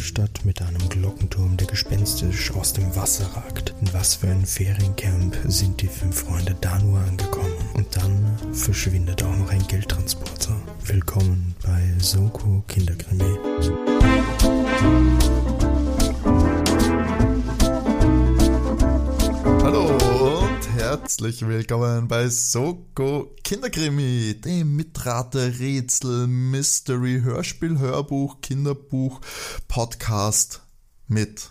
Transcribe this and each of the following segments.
Stadt mit einem Glockenturm, der gespenstisch aus dem Wasser ragt. In was für ein Feriencamp sind die fünf Freunde da nur angekommen? Und dann verschwindet auch noch ein Geldtransporter. Willkommen bei Soko Kinderkrimi. Herzlich willkommen bei Soko Kinderkrimi, dem Mitrate Rätsel Mystery Hörspiel Hörbuch Kinderbuch Podcast mit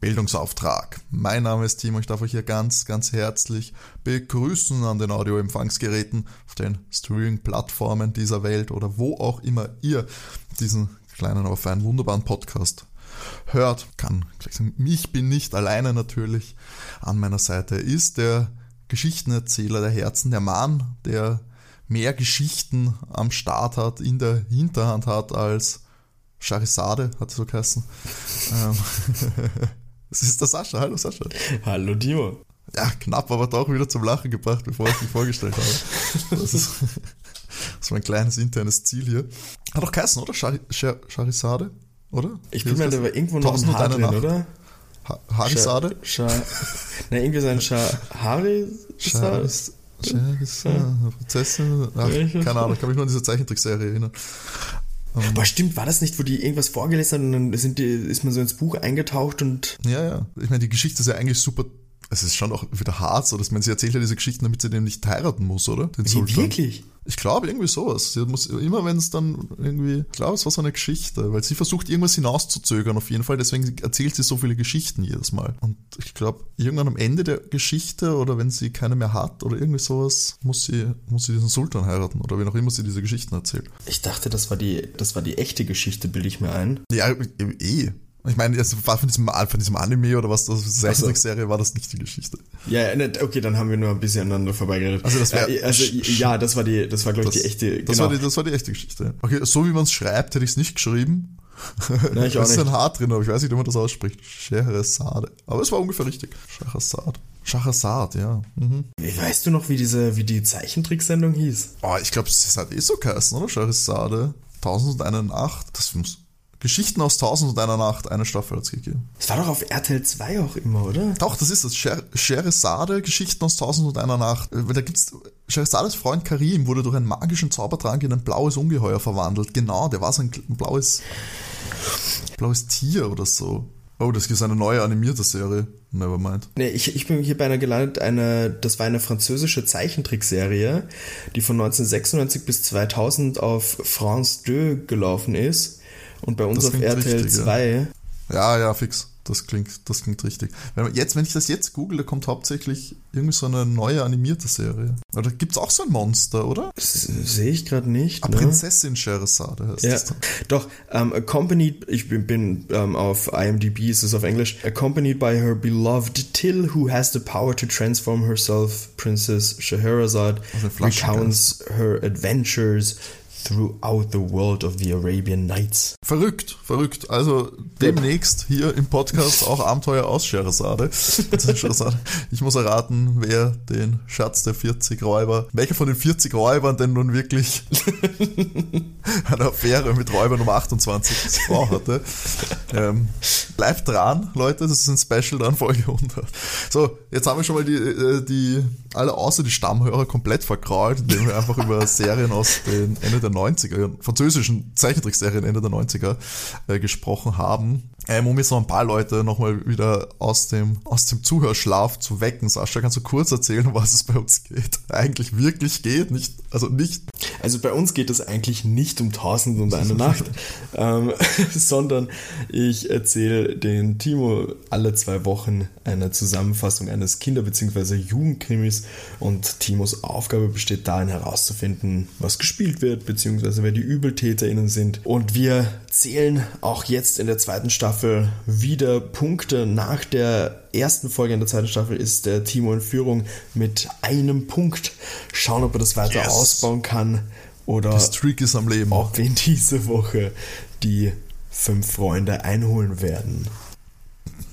Bildungsauftrag. Mein Name ist Timo, ich darf euch hier ganz, ganz herzlich begrüßen an den Audioempfangsgeräten, auf den Streaming-Plattformen dieser Welt oder wo auch immer ihr diesen kleinen, aber feinen, wunderbaren Podcast hört. Kann gleich sagen, ich bin nicht alleine natürlich. An meiner Seite ist der Geschichtenerzähler der Herzen, der Mann, der mehr Geschichten am Start hat, in der Hinterhand hat als Charizade, hat es so geheißen. ähm, das ist der Sascha. Hallo Sascha. Hallo Timo. Ja, knapp, aber doch wieder zum Lachen gebracht, bevor ich dich vorgestellt habe. Das ist, das ist mein kleines internes Ziel hier. Hat doch geheißen, oder? Char Char Charizade, oder? Ich bin mir da irgendwo noch ein Haar drin, oder? Ha Harisade? Scha Na, irgendwie so ein Scha Hari Charizade, Prinzessin, ach, keine Ahnung, ich kann mich nur an diese Zeichentrickserie erinnern. Aber stimmt, war das nicht, wo die irgendwas vorgelesen haben und dann sind die, ist man so ins Buch eingetaucht und. Ja, ja. Ich meine, die Geschichte ist ja eigentlich super. Es ist schon auch wieder hart, so dass man sie erzählt ja diese Geschichten, damit sie dem nicht heiraten muss, oder? Den Sultan. Wirklich? Ich glaube, irgendwie sowas. Sie muss, immer wenn es dann irgendwie, ich glaube, es war so eine Geschichte, weil sie versucht, irgendwas hinauszuzögern auf jeden Fall, deswegen erzählt sie so viele Geschichten jedes Mal. Und ich glaube, irgendwann am Ende der Geschichte oder wenn sie keine mehr hat oder irgendwie sowas, muss sie, muss sie diesen Sultan heiraten oder wie auch immer sie diese Geschichten erzählt. Ich dachte, das war die, das war die echte Geschichte, bilde ich mir ein. Ja, eh. Ich meine, es war von diesem, von diesem Anime oder was, das Zeichentrickserie war das nicht die Geschichte. Ja, ne, okay, dann haben wir nur ein bisschen aneinander vorbeigeredet. Also, das wär, äh, also ja, das war die, das war glaube ich die echte. Das, genau. war die, das war die echte Geschichte. Okay, so wie man es schreibt, hätte ich es nicht geschrieben. Nein, ich auch da ist nicht. ein H drin, aber ich weiß nicht, wie man das ausspricht. Scheherazade. Aber es war ungefähr richtig. Scheherazade. Scheherazade, ja. Mhm. Weißt du noch, wie diese, wie die Zeichentricksendung hieß? Oh, ich glaube, es hat eh so geheißen, oder? Scheherazade. 1001 Nacht. Das muss Geschichten aus Tausend und einer Nacht, eine Staffel hat es gegeben. Es war doch auf RTL 2 auch immer, oder? Doch, das ist das. Scheherazade, Geschichten aus Tausend und einer Nacht. Da gibt's Scheherazades Freund Karim wurde durch einen magischen Zaubertrank in ein blaues Ungeheuer verwandelt. Genau, der war so ein blaues, blaues Tier oder so. Oh, das ist eine neue animierte Serie. Nevermind. Nee, ich, ich bin hier bei einer gelandet, eine, das war eine französische Zeichentrickserie, die von 1996 bis 2000 auf France 2 gelaufen ist. Und bei uns auf RTL richtig, 2. Ja, ja, fix. Das klingt, das klingt richtig. Wenn, man jetzt, wenn ich das jetzt google, da kommt hauptsächlich irgendwie so eine neue animierte Serie. Oder gibt's auch so ein Monster, oder? Das sehe ich gerade nicht. Ah, ne? Prinzessin Scheherazade heißt Ja, das dann. doch, um, accompanied, ich bin, bin um, auf IMDb, ist es auf Englisch, accompanied by her beloved Till, who has the power to transform herself, Princess Scheherazade Also recounts her adventures throughout the world of the Arabian Nights. Verrückt, verrückt. Also demnächst hier im Podcast auch Abenteuer aus Scheherazade. Ich muss erraten, wer den Schatz der 40 Räuber, welcher von den 40 Räubern denn nun wirklich eine Affäre mit Räuber Nummer 28 als Frau hatte. Ähm, bleibt dran, Leute, das ist ein Special dann Folge 100. So, jetzt haben wir schon mal die, äh, die alle außer die Stammhörer komplett verkrault, indem wir einfach über Serien aus den Ende der 90er, französischen Zeichentrickserien Ende der 90er äh, gesprochen haben. Ähm, um jetzt noch ein paar Leute nochmal wieder aus dem, aus dem Zuhörschlaf zu wecken. Sascha, kannst du kurz erzählen, um was es bei uns geht? Eigentlich wirklich geht, nicht, also nicht. Also bei uns geht es eigentlich nicht um Tausend und eine Nacht, ähm, sondern ich erzähle den Timo alle zwei Wochen eine Zusammenfassung eines Kinder- bzw. Jugendkrimis und Timos Aufgabe besteht darin herauszufinden, was gespielt wird, beziehungsweise wer die ÜbeltäterInnen sind. Und wir zählen auch jetzt in der zweiten Staffel wieder Punkte. Nach der ersten Folge in der zweiten Staffel ist der Timo in Führung mit einem Punkt. Schauen, ob er das weiter Yes. ausbauen kann oder Das Streak ist am Leben. ob in diese Woche die fünf Freunde einholen werden.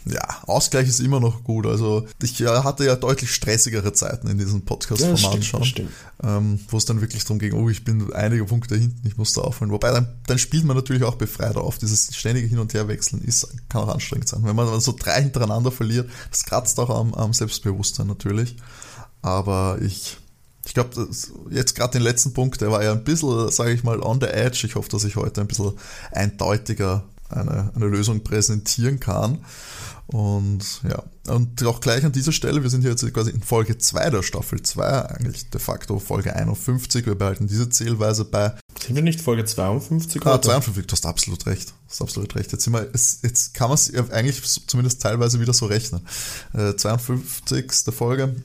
Ja, Ausgleich ist immer noch gut. Also ich hatte ja deutlich stressigere Zeiten in diesem Podcast-Format ja, schon, ähm, wo es dann wirklich darum ging, oh, ich bin einige Punkte hinten, ich muss da aufholen. Wobei dann, dann spielt man natürlich auch befreit auf. Dieses ständige Hin- und Herwechseln ist, kann auch anstrengend sein. Wenn man so drei hintereinander verliert, das kratzt auch am, am Selbstbewusstsein natürlich. Aber ich ich glaube, jetzt gerade den letzten Punkt, der war ja ein bisschen, sage ich mal, on the edge. Ich hoffe, dass ich heute ein bisschen eindeutiger eine, eine Lösung präsentieren kann. Und ja, und auch gleich an dieser Stelle, wir sind hier jetzt quasi in Folge 2 der Staffel 2, eigentlich de facto Folge 51, wir behalten diese Zählweise bei. Sind wir nicht Folge 52? Ah, 52, du hast absolut recht. Du hast absolut recht. Jetzt, sind wir, jetzt kann man es eigentlich zumindest teilweise wieder so rechnen. Äh, 52. Folge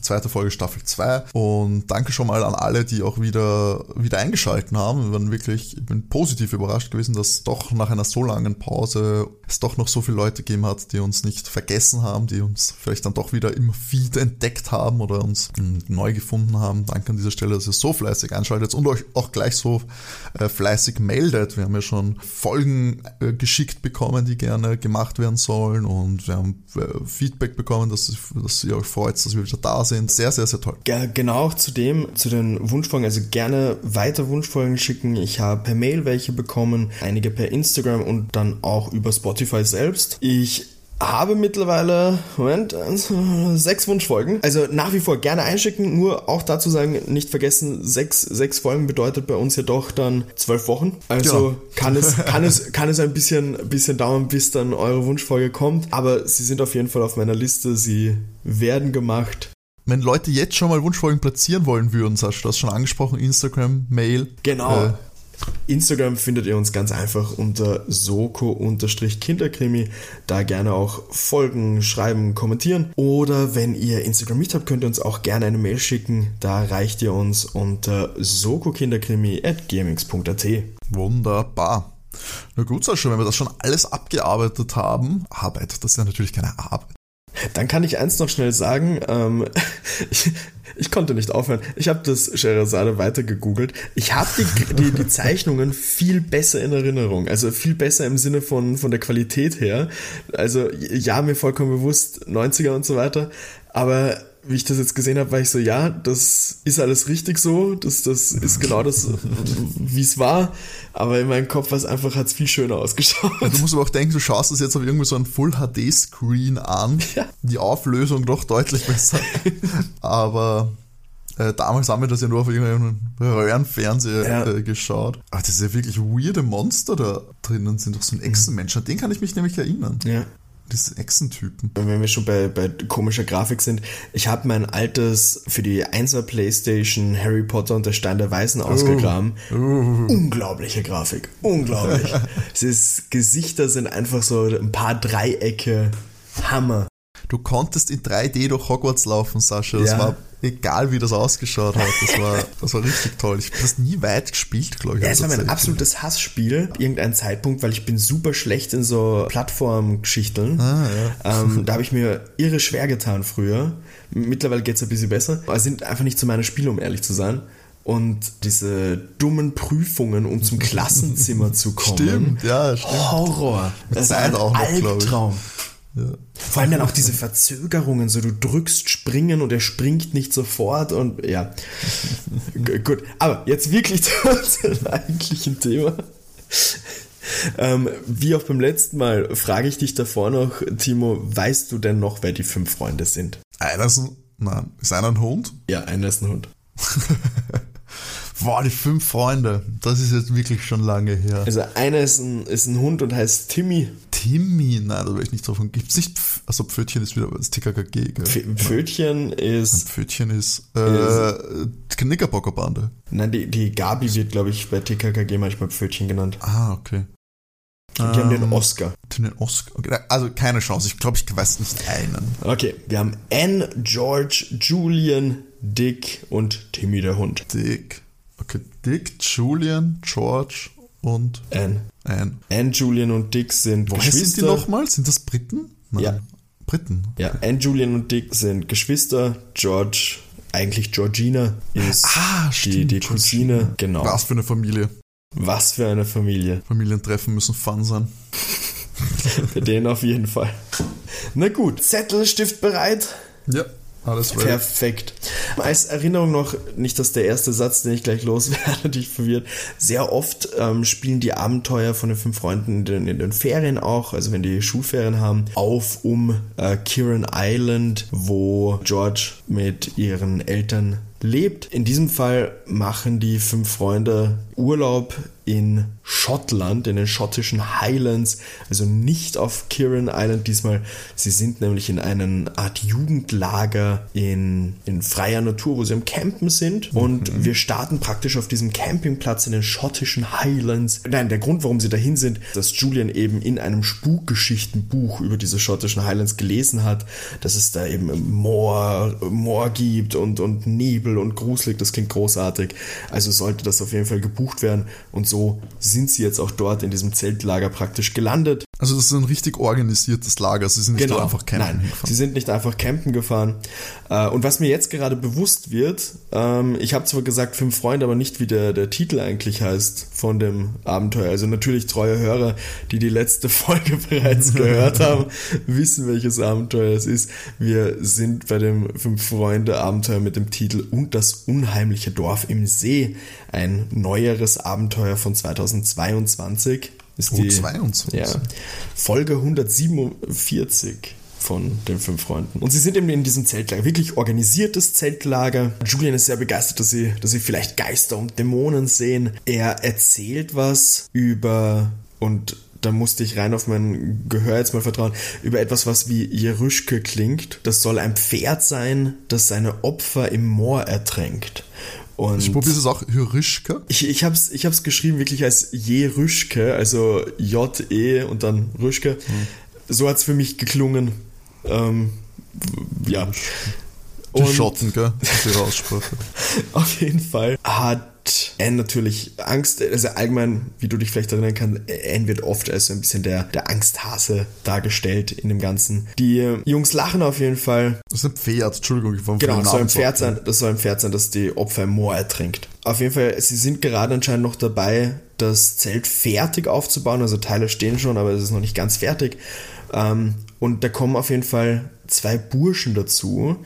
zweite Folge Staffel 2. Und danke schon mal an alle, die auch wieder, wieder eingeschalten haben. Wir waren wirklich, ich bin positiv überrascht gewesen, dass doch nach einer so langen Pause es doch noch so viele Leute gegeben hat, die uns nicht vergessen haben, die uns vielleicht dann doch wieder im Feed entdeckt haben oder uns neu gefunden haben. Danke an dieser Stelle, dass ihr so fleißig einschaltet und euch auch gleich so äh, fleißig meldet. Wir haben ja schon Folgen äh, geschickt bekommen, die gerne gemacht werden sollen und wir haben äh, Feedback bekommen, dass, dass ihr euch freut, dass wir wieder da sind. Sehr, sehr, sehr toll. Genau auch zu dem, zu den Wunschfolgen, also gerne weiter Wunschfolgen schicken. Ich habe per Mail welche bekommen, einige per Instagram und dann auch über Spotify selbst. Ich habe mittlerweile, Moment, sechs Wunschfolgen. Also nach wie vor gerne einschicken, nur auch dazu sagen, nicht vergessen, sechs, sechs Folgen bedeutet bei uns ja doch dann zwölf Wochen. Also ja. kann es, kann es, kann es ein bisschen, bisschen dauern, bis dann eure Wunschfolge kommt. Aber sie sind auf jeden Fall auf meiner Liste. Sie werden gemacht wenn Leute jetzt schon mal Wunschfolgen platzieren wollen würden, Sascha, du hast schon angesprochen, Instagram, Mail. Genau. Äh, Instagram findet ihr uns ganz einfach unter soko-kinderkrimi. Da gerne auch folgen, schreiben, kommentieren. Oder wenn ihr Instagram nicht habt, könnt ihr uns auch gerne eine Mail schicken. Da erreicht ihr uns unter sokokinderkrimi.gmx.at. Wunderbar. Na gut, Sascha, wenn wir das schon alles abgearbeitet haben, Arbeit, das ist ja natürlich keine Arbeit. Dann kann ich eins noch schnell sagen. Ähm, ich, ich, konnte nicht aufhören. Ich habe das Sherazade weiter gegoogelt. Ich habe die, die, die, Zeichnungen viel besser in Erinnerung. Also viel besser im Sinne von, von der Qualität her. Also ja, mir vollkommen bewusst, 90er und so weiter. Aber wie ich das jetzt gesehen habe, war ich so, ja, das ist alles richtig so, das, das ist genau das, wie es war, aber in meinem Kopf war es einfach, hat es viel schöner ausgeschaut. du musst aber auch denken, du schaust das jetzt auf irgendwie so einen Full-HD-Screen an, ja. die Auflösung doch deutlich besser, aber äh, damals haben wir das ja nur auf irgendeinem Röhrenfernseher ja. äh, geschaut. Aber das ist ja wirklich weirde Monster da drinnen, sind doch so ein Echsenmensch, an den kann ich mich nämlich erinnern. Ja diese Echsentypen. Wenn wir schon bei, bei komischer Grafik sind, ich habe mein altes für die 1er Playstation Harry Potter und der Stein der Weisen ausgegraben. Uh, uh. Unglaubliche Grafik. Unglaublich. es ist, Gesichter sind einfach so ein paar Dreiecke. Hammer. Du konntest in 3D durch Hogwarts laufen, Sascha. Das ja. war egal, wie das ausgeschaut hat. Das war, das war richtig toll. Ich habe das nie weit gespielt, glaube ich. Ja, es war mein absolutes Hassspiel. Irgendein Zeitpunkt, weil ich bin super schlecht in so Plattformgeschichten. Ah, ja. ähm, da habe ich mir irre schwer getan früher. Mittlerweile geht es ein bisschen besser. Aber es sind einfach nicht zu meiner Spiele, um ehrlich zu sein. Und diese dummen Prüfungen, um zum Klassenzimmer zu kommen. Stimmt, ja, stimmt. Horror. Das ist ein auch noch, Albtraum. Ja. Vor allem dann auch diese Verzögerungen, so du drückst springen und er springt nicht sofort und ja. Gut, aber jetzt wirklich zu unserem eigentlichen Thema. Ähm, wie auch beim letzten Mal frage ich dich davor noch, Timo, weißt du denn noch, wer die fünf Freunde sind? Einer ist ein, nein, ist einer ein Hund? Ja, einer ist ein Hund. Boah, die fünf Freunde. Das ist jetzt wirklich schon lange her. Also einer ist ein, ist ein Hund und heißt Timmy. Timmy? Nein, da will ich nicht drauf. Gibt es nicht. Also Pfötchen ist wieder das TKKG. Gell? Pfötchen ist. Pfötchen ist. Äh, Knickerbockerbande. Nein, die, die Gabi wird, glaube ich, bei TKKG manchmal Pfötchen genannt. Ah, okay. Die um, haben den ähm, Oscar. Den Oscar. Okay, also keine Chance. Ich glaube, ich weiß nicht einen. Okay, wir haben Anne, George, Julian, Dick und Timmy der Hund. Dick. Dick, Julian, George und Anne. Anne. Anne, Julian und Dick sind Woher Geschwister. sind die nochmal? Sind das Briten? Nein. Ja. Briten. Ja, Anne, Julian und Dick sind Geschwister. George, eigentlich Georgina, ist ah, die, die Cousine. Genau. Was für eine Familie. Was für eine Familie. Familientreffen müssen fun sein. Bei denen auf jeden Fall. Na gut, Zettel, Stift bereit? Ja. Alles ready. Perfekt. Als Erinnerung noch, nicht, dass der erste Satz, den ich gleich loswerde, dich verwirrt. Sehr oft ähm, spielen die Abenteuer von den fünf Freunden in den, in den, Ferien auch, also wenn die Schulferien haben, auf um äh, Kiran Island, wo George mit ihren Eltern lebt. In diesem Fall machen die fünf Freunde Urlaub in Schottland, in den schottischen Highlands, also nicht auf Kirin Island diesmal. Sie sind nämlich in einer Art Jugendlager in, in freier Natur, wo sie am Campen sind. Und mhm. wir starten praktisch auf diesem Campingplatz in den schottischen Highlands. Nein, der Grund, warum sie dahin sind, dass Julian eben in einem Spukgeschichtenbuch über diese schottischen Highlands gelesen hat, dass es da eben Moor, Moor gibt und, und Nebel und gruselig. Das klingt großartig. Also sollte das auf jeden Fall gebucht werden. Und so sind sie jetzt auch dort in diesem Zeltlager praktisch gelandet. Also das ist ein richtig organisiertes Lager. Sie sind nicht genau. einfach campen Nein, gefahren. sie sind nicht einfach campen gefahren. Äh, und was mir jetzt gerade bewusst wird, ähm, ich habe zwar gesagt fünf Freunde, aber nicht wie der, der Titel eigentlich heißt von dem Abenteuer. Also natürlich treue Hörer, die die letzte Folge bereits gehört haben, wissen, welches Abenteuer es ist. Wir sind bei dem fünf Freunde Abenteuer mit dem Titel Und das unheimliche Dorf im See. Ein neueres Abenteuer von 2022 ist die 22. Ja, Folge 147 von den fünf Freunden. Und sie sind eben in diesem Zeltlager, wirklich organisiertes Zeltlager. Julian ist sehr begeistert, dass sie, dass sie vielleicht Geister und Dämonen sehen. Er erzählt was über und da musste ich rein auf mein Gehör jetzt mal vertrauen, über etwas, was wie Jeruschke klingt. Das soll ein Pferd sein, das seine Opfer im Moor ertränkt. Und ich probiere es auch Jerischke. Ich, ich habe es ich hab's geschrieben wirklich als Jerüschke, also J-E und dann Rüschke. Hm. So hat es für mich geklungen. Ähm, ja. Die und Schotten, gell? Die Aussprache. auf jeden Fall hat Anne natürlich Angst, also allgemein, wie du dich vielleicht erinnern kannst, Anne wird oft als so ein bisschen der, der Angsthase dargestellt in dem Ganzen. Die Jungs lachen auf jeden Fall. Das ist ein Pferd, Entschuldigung, ich war Genau, das soll ein Pferd sein, das soll ein Pferd sein, das die Opfer im Moor ertrinkt. Auf jeden Fall, sie sind gerade anscheinend noch dabei, das Zelt fertig aufzubauen, also Teile stehen schon, aber es ist noch nicht ganz fertig. Ähm, und da kommen auf jeden Fall zwei Burschen dazu,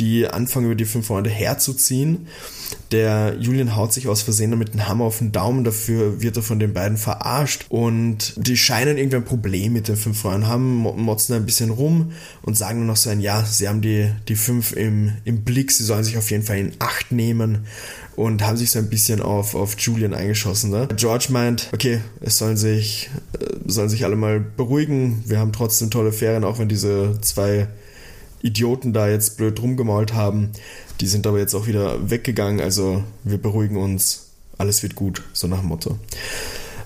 die anfangen über die fünf Freunde herzuziehen. Der Julian haut sich aus Versehen mit dem Hammer auf den Daumen, dafür wird er von den beiden verarscht und die scheinen irgendwie ein Problem mit den fünf Freunden haben, motzen ein bisschen rum und sagen noch so ein, ja, sie haben die, die fünf im, im Blick, sie sollen sich auf jeden Fall in Acht nehmen und haben sich so ein bisschen auf, auf Julian eingeschossen. Ne? George meint, okay, es sollen sich, äh, sollen sich alle mal beruhigen, wir haben trotzdem tolle Ferien, auch wenn diese zwei Idioten da jetzt blöd rumgemalt haben. Die sind aber jetzt auch wieder weggegangen, also wir beruhigen uns, alles wird gut, so nach dem Motto.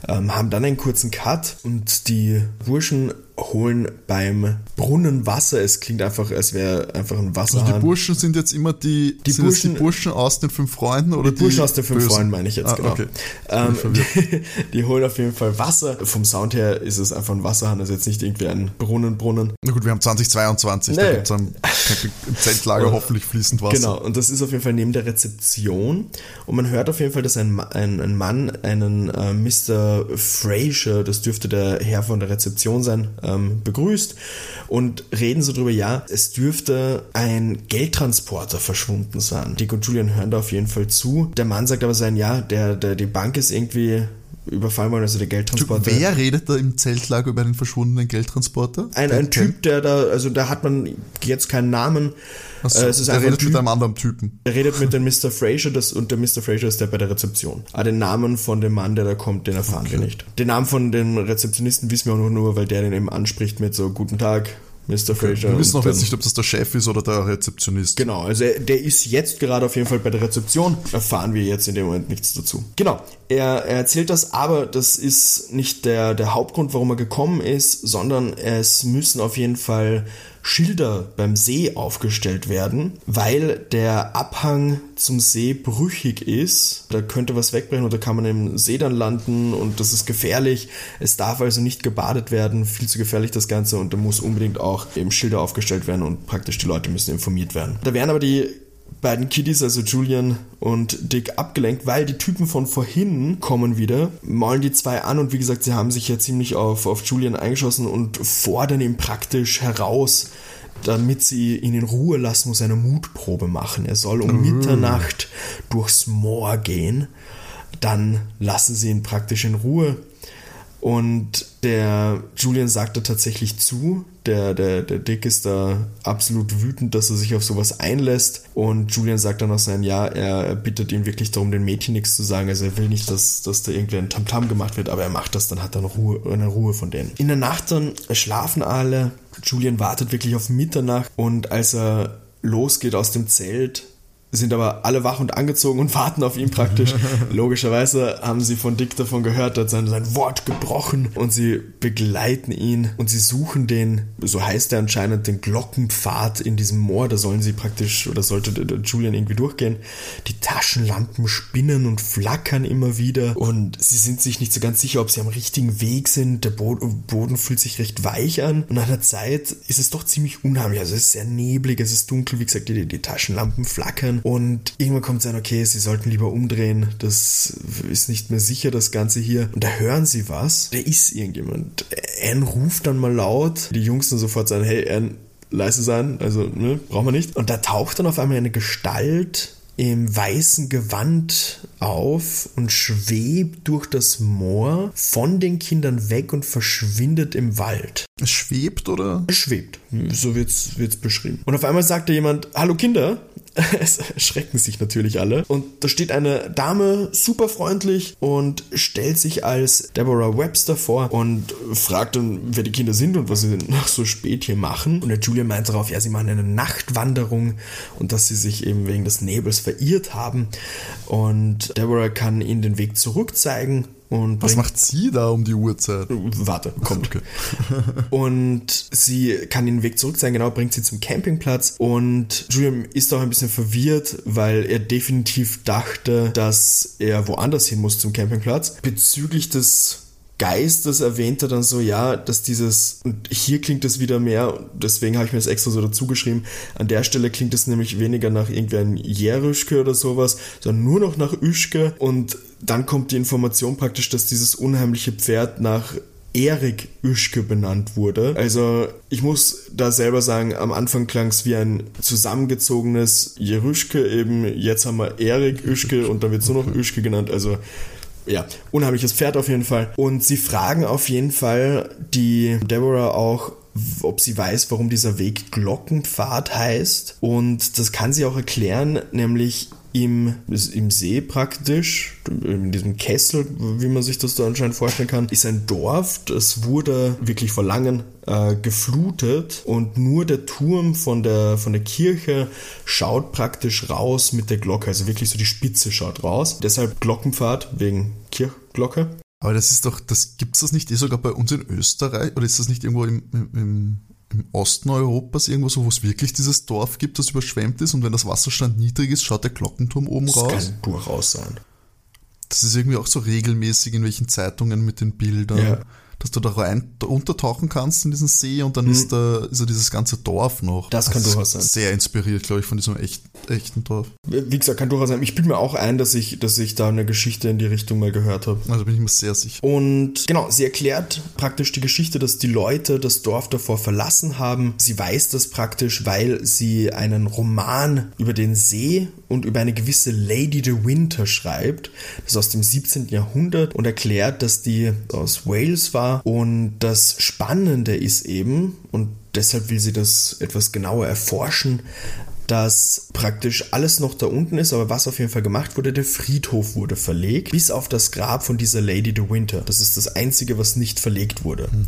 Ähm, haben dann einen kurzen Cut und die Burschen holen beim Brunnen Wasser. Es klingt einfach, als wäre einfach ein Wasserhahn. Also die Burschen sind jetzt immer die, die, Burschen, die Burschen aus den fünf Freunden oder die, die Burschen aus den fünf Bösen? Freunden meine ich jetzt ah, genau. Okay. Ähm, die, die, holen auf jeden Fall Wasser. Vom Sound her ist es einfach ein Wasserhahn, also jetzt nicht irgendwie ein Brunnen, Brunnen. Na gut, wir haben 2022, nee. da gibt es im Zeltlager hoffentlich fließend Wasser. Genau, und das ist auf jeden Fall neben der Rezeption und man hört auf jeden Fall, dass ein, ein, ein Mann einen äh, Mr. Fraser, das dürfte der Herr von der Rezeption sein, ähm, begrüßt und reden so drüber, ja, es dürfte ein Geldtransporter verschwunden sein. Dick und Julian hören da auf jeden Fall zu. Der Mann sagt aber sein, ja, der, der, die Bank ist irgendwie überfallen worden, also der Geldtransporter. Wer redet da im Zeltlager über einen verschwundenen Geldtransporter? Ein, ein Typ, der da, also da hat man jetzt keinen Namen. So, äh, es ist der redet typ, mit einem anderen Typen. Der redet mit dem Mr. Fraser das, und der Mr. Fraser ist der bei der Rezeption. Ah, den Namen von dem Mann, der da kommt, den erfahren okay. wir nicht. Den Namen von dem Rezeptionisten wissen wir auch nur, weil der den eben anspricht mit so Guten Tag, Mr. Fraser. Wir wissen auch jetzt nicht, ob das der Chef ist oder der Rezeptionist. Genau, also der ist jetzt gerade auf jeden Fall bei der Rezeption. Erfahren wir jetzt in dem Moment nichts dazu. Genau, er, er erzählt das, aber das ist nicht der, der Hauptgrund, warum er gekommen ist, sondern es müssen auf jeden Fall Schilder beim See aufgestellt werden, weil der Abhang zum See brüchig ist. Da könnte was wegbrechen oder kann man im See dann landen und das ist gefährlich. Es darf also nicht gebadet werden, viel zu gefährlich das Ganze und da muss unbedingt auch eben Schilder aufgestellt werden und praktisch die Leute müssen informiert werden. Da werden aber die beiden Kiddies, also Julian und Dick, abgelenkt, weil die Typen von vorhin kommen wieder, malen die zwei an und wie gesagt, sie haben sich ja ziemlich auf, auf Julian eingeschossen und fordern ihn praktisch heraus, damit sie ihn in Ruhe lassen, muss eine Mutprobe machen. Er soll um mhm. Mitternacht durchs Moor gehen. Dann lassen sie ihn praktisch in Ruhe. Und der Julian sagt da tatsächlich zu. Der, der, der Dick ist da absolut wütend, dass er sich auf sowas einlässt. Und Julian sagt dann auch sein Ja, er bittet ihn wirklich darum, den Mädchen nichts zu sagen. Also er will nicht, dass, dass da irgendwie ein Tamtam gemacht wird, aber er macht das, dann hat er eine Ruhe, eine Ruhe von denen. In der Nacht dann schlafen alle. Julian wartet wirklich auf Mitternacht und als er losgeht aus dem Zelt, sind aber alle wach und angezogen und warten auf ihn praktisch. Logischerweise haben sie von Dick davon gehört, hat sein, sein Wort gebrochen und sie begleiten ihn und sie suchen den, so heißt er anscheinend, den Glockenpfad in diesem Moor. Da sollen sie praktisch, oder sollte Julian irgendwie durchgehen. Die Taschenlampen spinnen und flackern immer wieder und sie sind sich nicht so ganz sicher, ob sie am richtigen Weg sind. Der Boden fühlt sich recht weich an und nach einer Zeit ist es doch ziemlich unheimlich. Also es ist sehr neblig, es ist dunkel, wie gesagt, die, die Taschenlampen flackern und irgendwann kommt es an, okay, sie sollten lieber umdrehen. Das ist nicht mehr sicher, das Ganze hier. Und da hören sie was. Da ist irgendjemand. Anne ruft dann mal laut. Die Jungs dann sofort sagen, hey, Anne, leise sein. Also, ne, brauchen wir nicht. Und da taucht dann auf einmal eine Gestalt im weißen Gewand auf und schwebt durch das Moor von den Kindern weg und verschwindet im Wald. Es schwebt oder? Es schwebt. So wird's, wird's beschrieben. Und auf einmal sagt da jemand, hallo Kinder, es erschrecken sich natürlich alle. Und da steht eine Dame super freundlich und stellt sich als Deborah Webster vor und fragt dann, wer die Kinder sind und was sie noch so spät hier machen. Und der Julia meint darauf, ja, sie machen eine Nachtwanderung und dass sie sich eben wegen des Nebels verirrt haben. Und Deborah kann ihnen den Weg zurück zeigen und Was macht sie da um die Uhrzeit? Warte, kommt. Okay. und sie kann den Weg zurück sein, genau, bringt sie zum Campingplatz und Julian ist auch ein bisschen verwirrt, weil er definitiv dachte, dass er woanders hin muss zum Campingplatz. Bezüglich des Geistes erwähnt er dann so, ja, dass dieses, und hier klingt es wieder mehr, deswegen habe ich mir das extra so dazu geschrieben, an der Stelle klingt es nämlich weniger nach irgendwie ein Järischke oder sowas, sondern nur noch nach Üschke und dann kommt die Information praktisch, dass dieses unheimliche Pferd nach Erik Üschke benannt wurde. Also ich muss da selber sagen, am Anfang klang es wie ein zusammengezogenes Jerüschke eben, jetzt haben wir Erik Üschke und dann wird es nur noch Üschke genannt. Also ja, unheimliches Pferd auf jeden Fall. Und sie fragen auf jeden Fall die Deborah auch, ob sie weiß, warum dieser Weg Glockenpfad heißt. Und das kann sie auch erklären, nämlich im, im See praktisch, in diesem Kessel, wie man sich das da anscheinend vorstellen kann, ist ein Dorf, das wurde wirklich vor langem äh, geflutet und nur der Turm von der, von der Kirche schaut praktisch raus mit der Glocke, also wirklich so die Spitze schaut raus. Deshalb Glockenpfad wegen Kirchglocke. Aber das ist doch, das gibt es das nicht eh sogar bei uns in Österreich oder ist das nicht irgendwo im, im, im Osten Europas irgendwo so, wo es wirklich dieses Dorf gibt, das überschwemmt ist und wenn das Wasserstand niedrig ist, schaut der Glockenturm oben das raus? Das kann durchaus sein. Das ist irgendwie auch so regelmäßig in welchen Zeitungen mit den Bildern. Ja dass du da rein untertauchen kannst in diesen See und dann mhm. ist da ist ja dieses ganze Dorf noch. Das kann durchaus sein. Sehr inspiriert, glaube ich, von diesem echt, echten Dorf. Wie gesagt, kann durchaus sein. Ich bilde mir auch ein, dass ich, dass ich da eine Geschichte in die Richtung mal gehört habe. Also bin ich mir sehr sicher. Und genau, sie erklärt praktisch die Geschichte, dass die Leute das Dorf davor verlassen haben. Sie weiß das praktisch, weil sie einen Roman über den See und über eine gewisse Lady de Winter schreibt. Das ist aus dem 17. Jahrhundert und erklärt, dass die aus Wales war und das Spannende ist eben, und deshalb will sie das etwas genauer erforschen, dass praktisch alles noch da unten ist, aber was auf jeden Fall gemacht wurde, der Friedhof wurde verlegt, bis auf das Grab von dieser Lady de Winter. Das ist das Einzige, was nicht verlegt wurde. Mhm.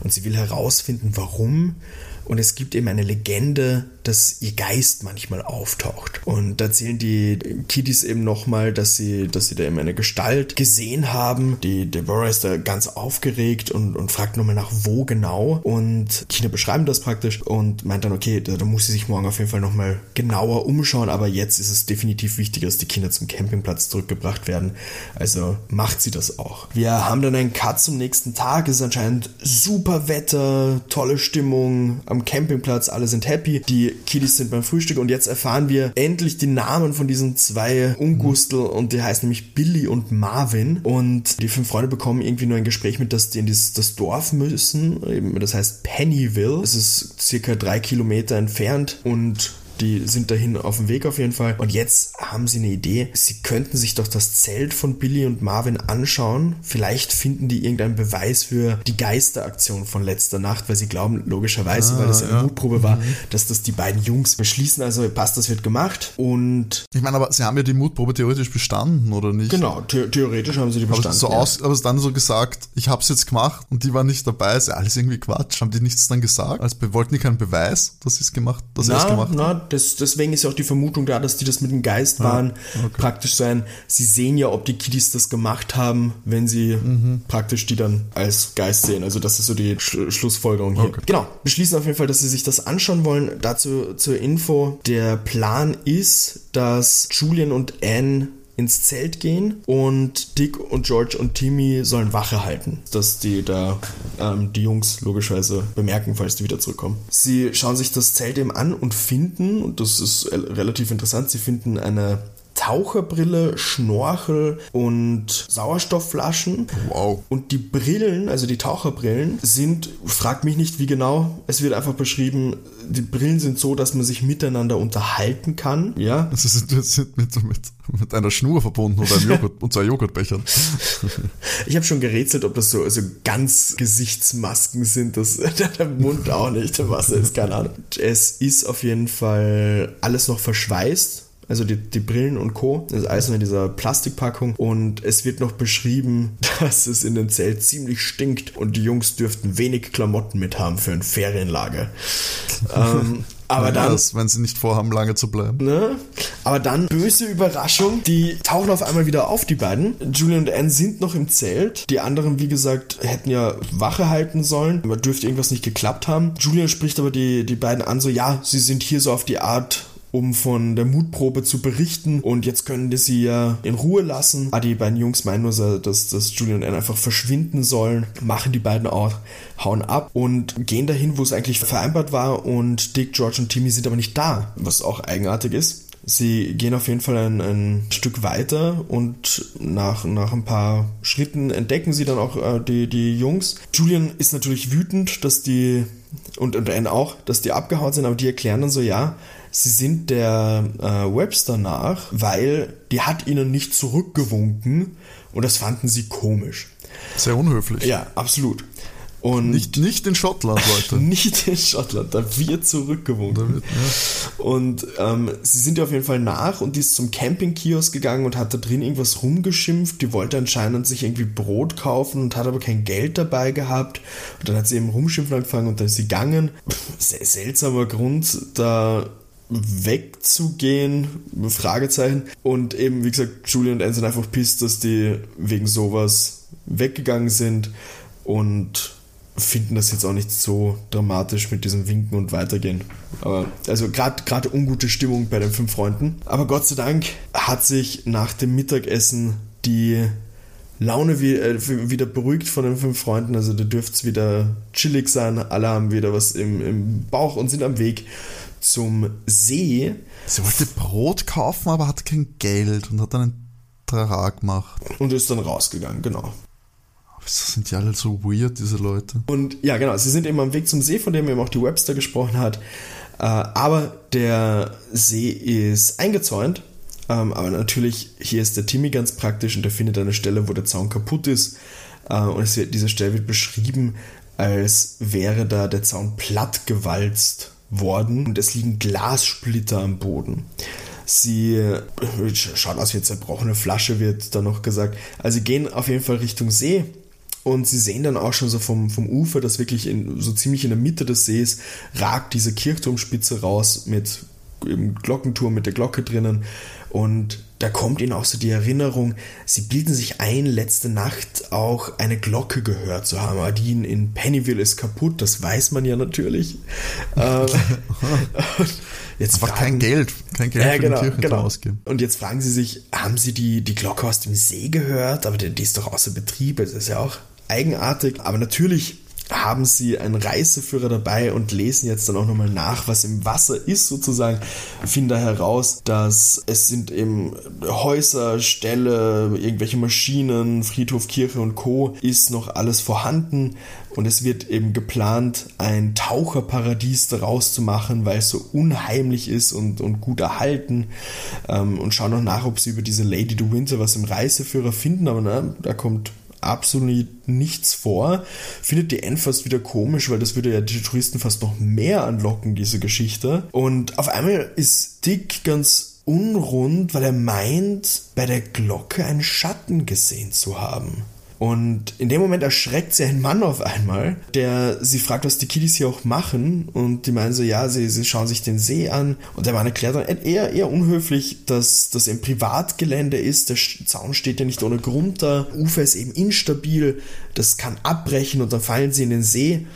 Und sie will herausfinden, warum und es gibt eben eine Legende, dass ihr Geist manchmal auftaucht. Und da erzählen die Kiddies eben nochmal, dass sie, dass sie da eben eine Gestalt gesehen haben. Die Deborah ist da ganz aufgeregt und, und fragt nochmal nach, wo genau. Und Kinder beschreiben das praktisch und meint dann, okay, da, da muss sie sich morgen auf jeden Fall nochmal genauer umschauen, aber jetzt ist es definitiv wichtiger, dass die Kinder zum Campingplatz zurückgebracht werden. Also macht sie das auch. Wir haben dann einen Cut zum nächsten Tag. Es ist anscheinend super Wetter, tolle Stimmung, am Campingplatz, alle sind happy, die Kiddies sind beim Frühstück und jetzt erfahren wir endlich die Namen von diesen zwei Ungustel und die heißen nämlich Billy und Marvin und die fünf Freunde bekommen irgendwie nur ein Gespräch mit, dass die in das, das Dorf müssen, eben, das heißt Pennyville, es ist circa drei Kilometer entfernt und die sind dahin auf dem Weg auf jeden Fall. Und jetzt haben sie eine Idee. Sie könnten sich doch das Zelt von Billy und Marvin anschauen. Vielleicht finden die irgendeinen Beweis für die Geisteraktion von letzter Nacht, weil sie glauben, logischerweise, ah, weil das eine ja. Mutprobe war, mhm. dass das die beiden Jungs beschließen. Also passt, das wird gemacht. Und. Ich meine, aber sie haben ja die Mutprobe theoretisch bestanden, oder nicht? Genau, the theoretisch haben sie die bestanden. Aber, so ja. aus, aber es dann so gesagt, ich habe es jetzt gemacht und die waren nicht dabei. Ist ja alles irgendwie Quatsch. Haben die nichts dann gesagt? Also wollten die keinen Beweis, dass sie es gemacht, dass sie es gemacht na, haben? Das, deswegen ist ja auch die Vermutung da, dass die das mit dem Geist ah, waren. Okay. Praktisch sein, sie sehen ja, ob die Kiddies das gemacht haben, wenn sie mhm. praktisch die dann als Geist sehen. Also das ist so die Sch Schlussfolgerung hier. Okay. Genau, beschließen auf jeden Fall, dass sie sich das anschauen wollen. Dazu zur Info, der Plan ist, dass Julian und Anne ins Zelt gehen und Dick und George und Timmy sollen Wache halten, dass die da ähm, die Jungs logischerweise bemerken, falls die wieder zurückkommen. Sie schauen sich das Zelt eben an und finden, und das ist relativ interessant, sie finden eine Taucherbrille, Schnorchel und Sauerstoffflaschen. Wow. Und die Brillen, also die Taucherbrillen, sind, frag mich nicht wie genau, es wird einfach beschrieben, die Brillen sind so, dass man sich miteinander unterhalten kann. Ja. Also sind, sind mit, mit, mit einer Schnur verbunden oder einem Joghurt, und zwei Joghurtbechern. ich habe schon gerätselt, ob das so also ganz Gesichtsmasken sind, das der Mund auch nicht, der Wasser ist keine Ahnung. Es ist auf jeden Fall alles noch verschweißt also die, die Brillen und Co. Das ist alles in dieser Plastikpackung und es wird noch beschrieben, dass es in dem Zelt ziemlich stinkt und die Jungs dürften wenig Klamotten mit haben für ein Ferienlager. ähm, aber dann, das, wenn sie nicht vorhaben, lange zu bleiben. Ne? Aber dann, böse Überraschung, die tauchen auf einmal wieder auf, die beiden. Julian und Anne sind noch im Zelt. Die anderen, wie gesagt, hätten ja Wache halten sollen. Aber dürfte irgendwas nicht geklappt haben. Julian spricht aber die, die beiden an, so, ja, sie sind hier so auf die Art um von der Mutprobe zu berichten und jetzt können die sie ja in Ruhe lassen. Ah, die beiden Jungs meinen nur, dass, dass Julian und Anne einfach verschwinden sollen, machen die beiden auch, hauen ab und gehen dahin, wo es eigentlich vereinbart war und Dick, George und Timmy sind aber nicht da, was auch eigenartig ist. Sie gehen auf jeden Fall ein, ein, Stück weiter und nach, nach ein paar Schritten entdecken sie dann auch äh, die, die Jungs. Julian ist natürlich wütend, dass die, und, und Anne auch, dass die abgehauen sind, aber die erklären dann so, ja, sie sind der äh, Webster nach, weil die hat ihnen nicht zurückgewunken und das fanden sie komisch. Sehr unhöflich. Ja, absolut. Und nicht, nicht in Schottland, Leute. nicht in Schottland, da wird zurückgewunken. Da wird, ja. Und ähm, sie sind ihr auf jeden Fall nach und die ist zum Campingkiosk gegangen und hat da drin irgendwas rumgeschimpft. Die wollte anscheinend sich irgendwie Brot kaufen und hat aber kein Geld dabei gehabt. Und dann hat sie eben rumschimpfen angefangen und dann ist sie gegangen. Sehr seltsamer Grund, da wegzugehen? Fragezeichen. Und eben, wie gesagt, Julian und Anne sind einfach pisst, dass die wegen sowas weggegangen sind und finden das jetzt auch nicht so dramatisch mit diesem Winken und Weitergehen. Aber also gerade ungute Stimmung bei den fünf Freunden. Aber Gott sei Dank hat sich nach dem Mittagessen die Laune äh, wieder beruhigt von den fünf Freunden. Also da dürfte es wieder chillig sein. Alle haben wieder was im, im Bauch und sind am Weg zum See. Sie wollte Brot kaufen, aber hatte kein Geld und hat dann einen Trara gemacht. Und ist dann rausgegangen, genau. Wieso sind die alle so weird, diese Leute? Und ja, genau, sie sind eben am Weg zum See, von dem eben auch die Webster gesprochen hat. Äh, aber der See ist eingezäunt. Ähm, aber natürlich, hier ist der Timmy ganz praktisch und er findet eine Stelle, wo der Zaun kaputt ist. Äh, und es wird, diese Stelle wird beschrieben, als wäre da der Zaun platt gewalzt worden und es liegen Glassplitter am Boden. Sie äh, schaut aus wie eine zerbrochene Flasche, wird da noch gesagt. Also sie gehen auf jeden Fall Richtung See und sie sehen dann auch schon so vom, vom Ufer, dass wirklich in, so ziemlich in der Mitte des Sees ragt diese Kirchturmspitze raus mit im Glockenturm mit der Glocke drinnen. Und da kommt ihnen auch so die Erinnerung, sie bilden sich ein, letzte Nacht auch eine Glocke gehört zu haben. Aber die in Pennyville ist kaputt, das weiß man ja natürlich. Ähm, jetzt Einfach fragen, kein Geld, kein Geld ja, für genau, den genau. ausgeben. Und jetzt fragen sie sich, haben sie die, die Glocke aus dem See gehört? Aber die, die ist doch außer Betrieb, das ist ja auch eigenartig. Aber natürlich haben sie einen Reiseführer dabei und lesen jetzt dann auch nochmal nach, was im Wasser ist sozusagen. Finden da heraus, dass es sind eben Häuser, Ställe, irgendwelche Maschinen, Friedhof, Kirche und Co. ist noch alles vorhanden und es wird eben geplant, ein Taucherparadies daraus zu machen, weil es so unheimlich ist und, und gut erhalten. Ähm, und schauen noch nach, ob sie über diese Lady de Winter was im Reiseführer finden, aber na, da kommt absolut nichts vor. Findet die End fast wieder komisch, weil das würde ja die Touristen fast noch mehr anlocken, diese Geschichte. Und auf einmal ist Dick ganz unrund, weil er meint, bei der Glocke einen Schatten gesehen zu haben. Und in dem Moment erschreckt sie einen Mann auf einmal, der sie fragt, was die Kiddies hier auch machen. Und die meinen so, ja, sie, sie schauen sich den See an. Und der Mann erklärt dann eher, eher unhöflich, dass das ein Privatgelände ist. Der Zaun steht ja nicht ohne Grund da. Ufer ist eben instabil. Das kann abbrechen und dann fallen sie in den See.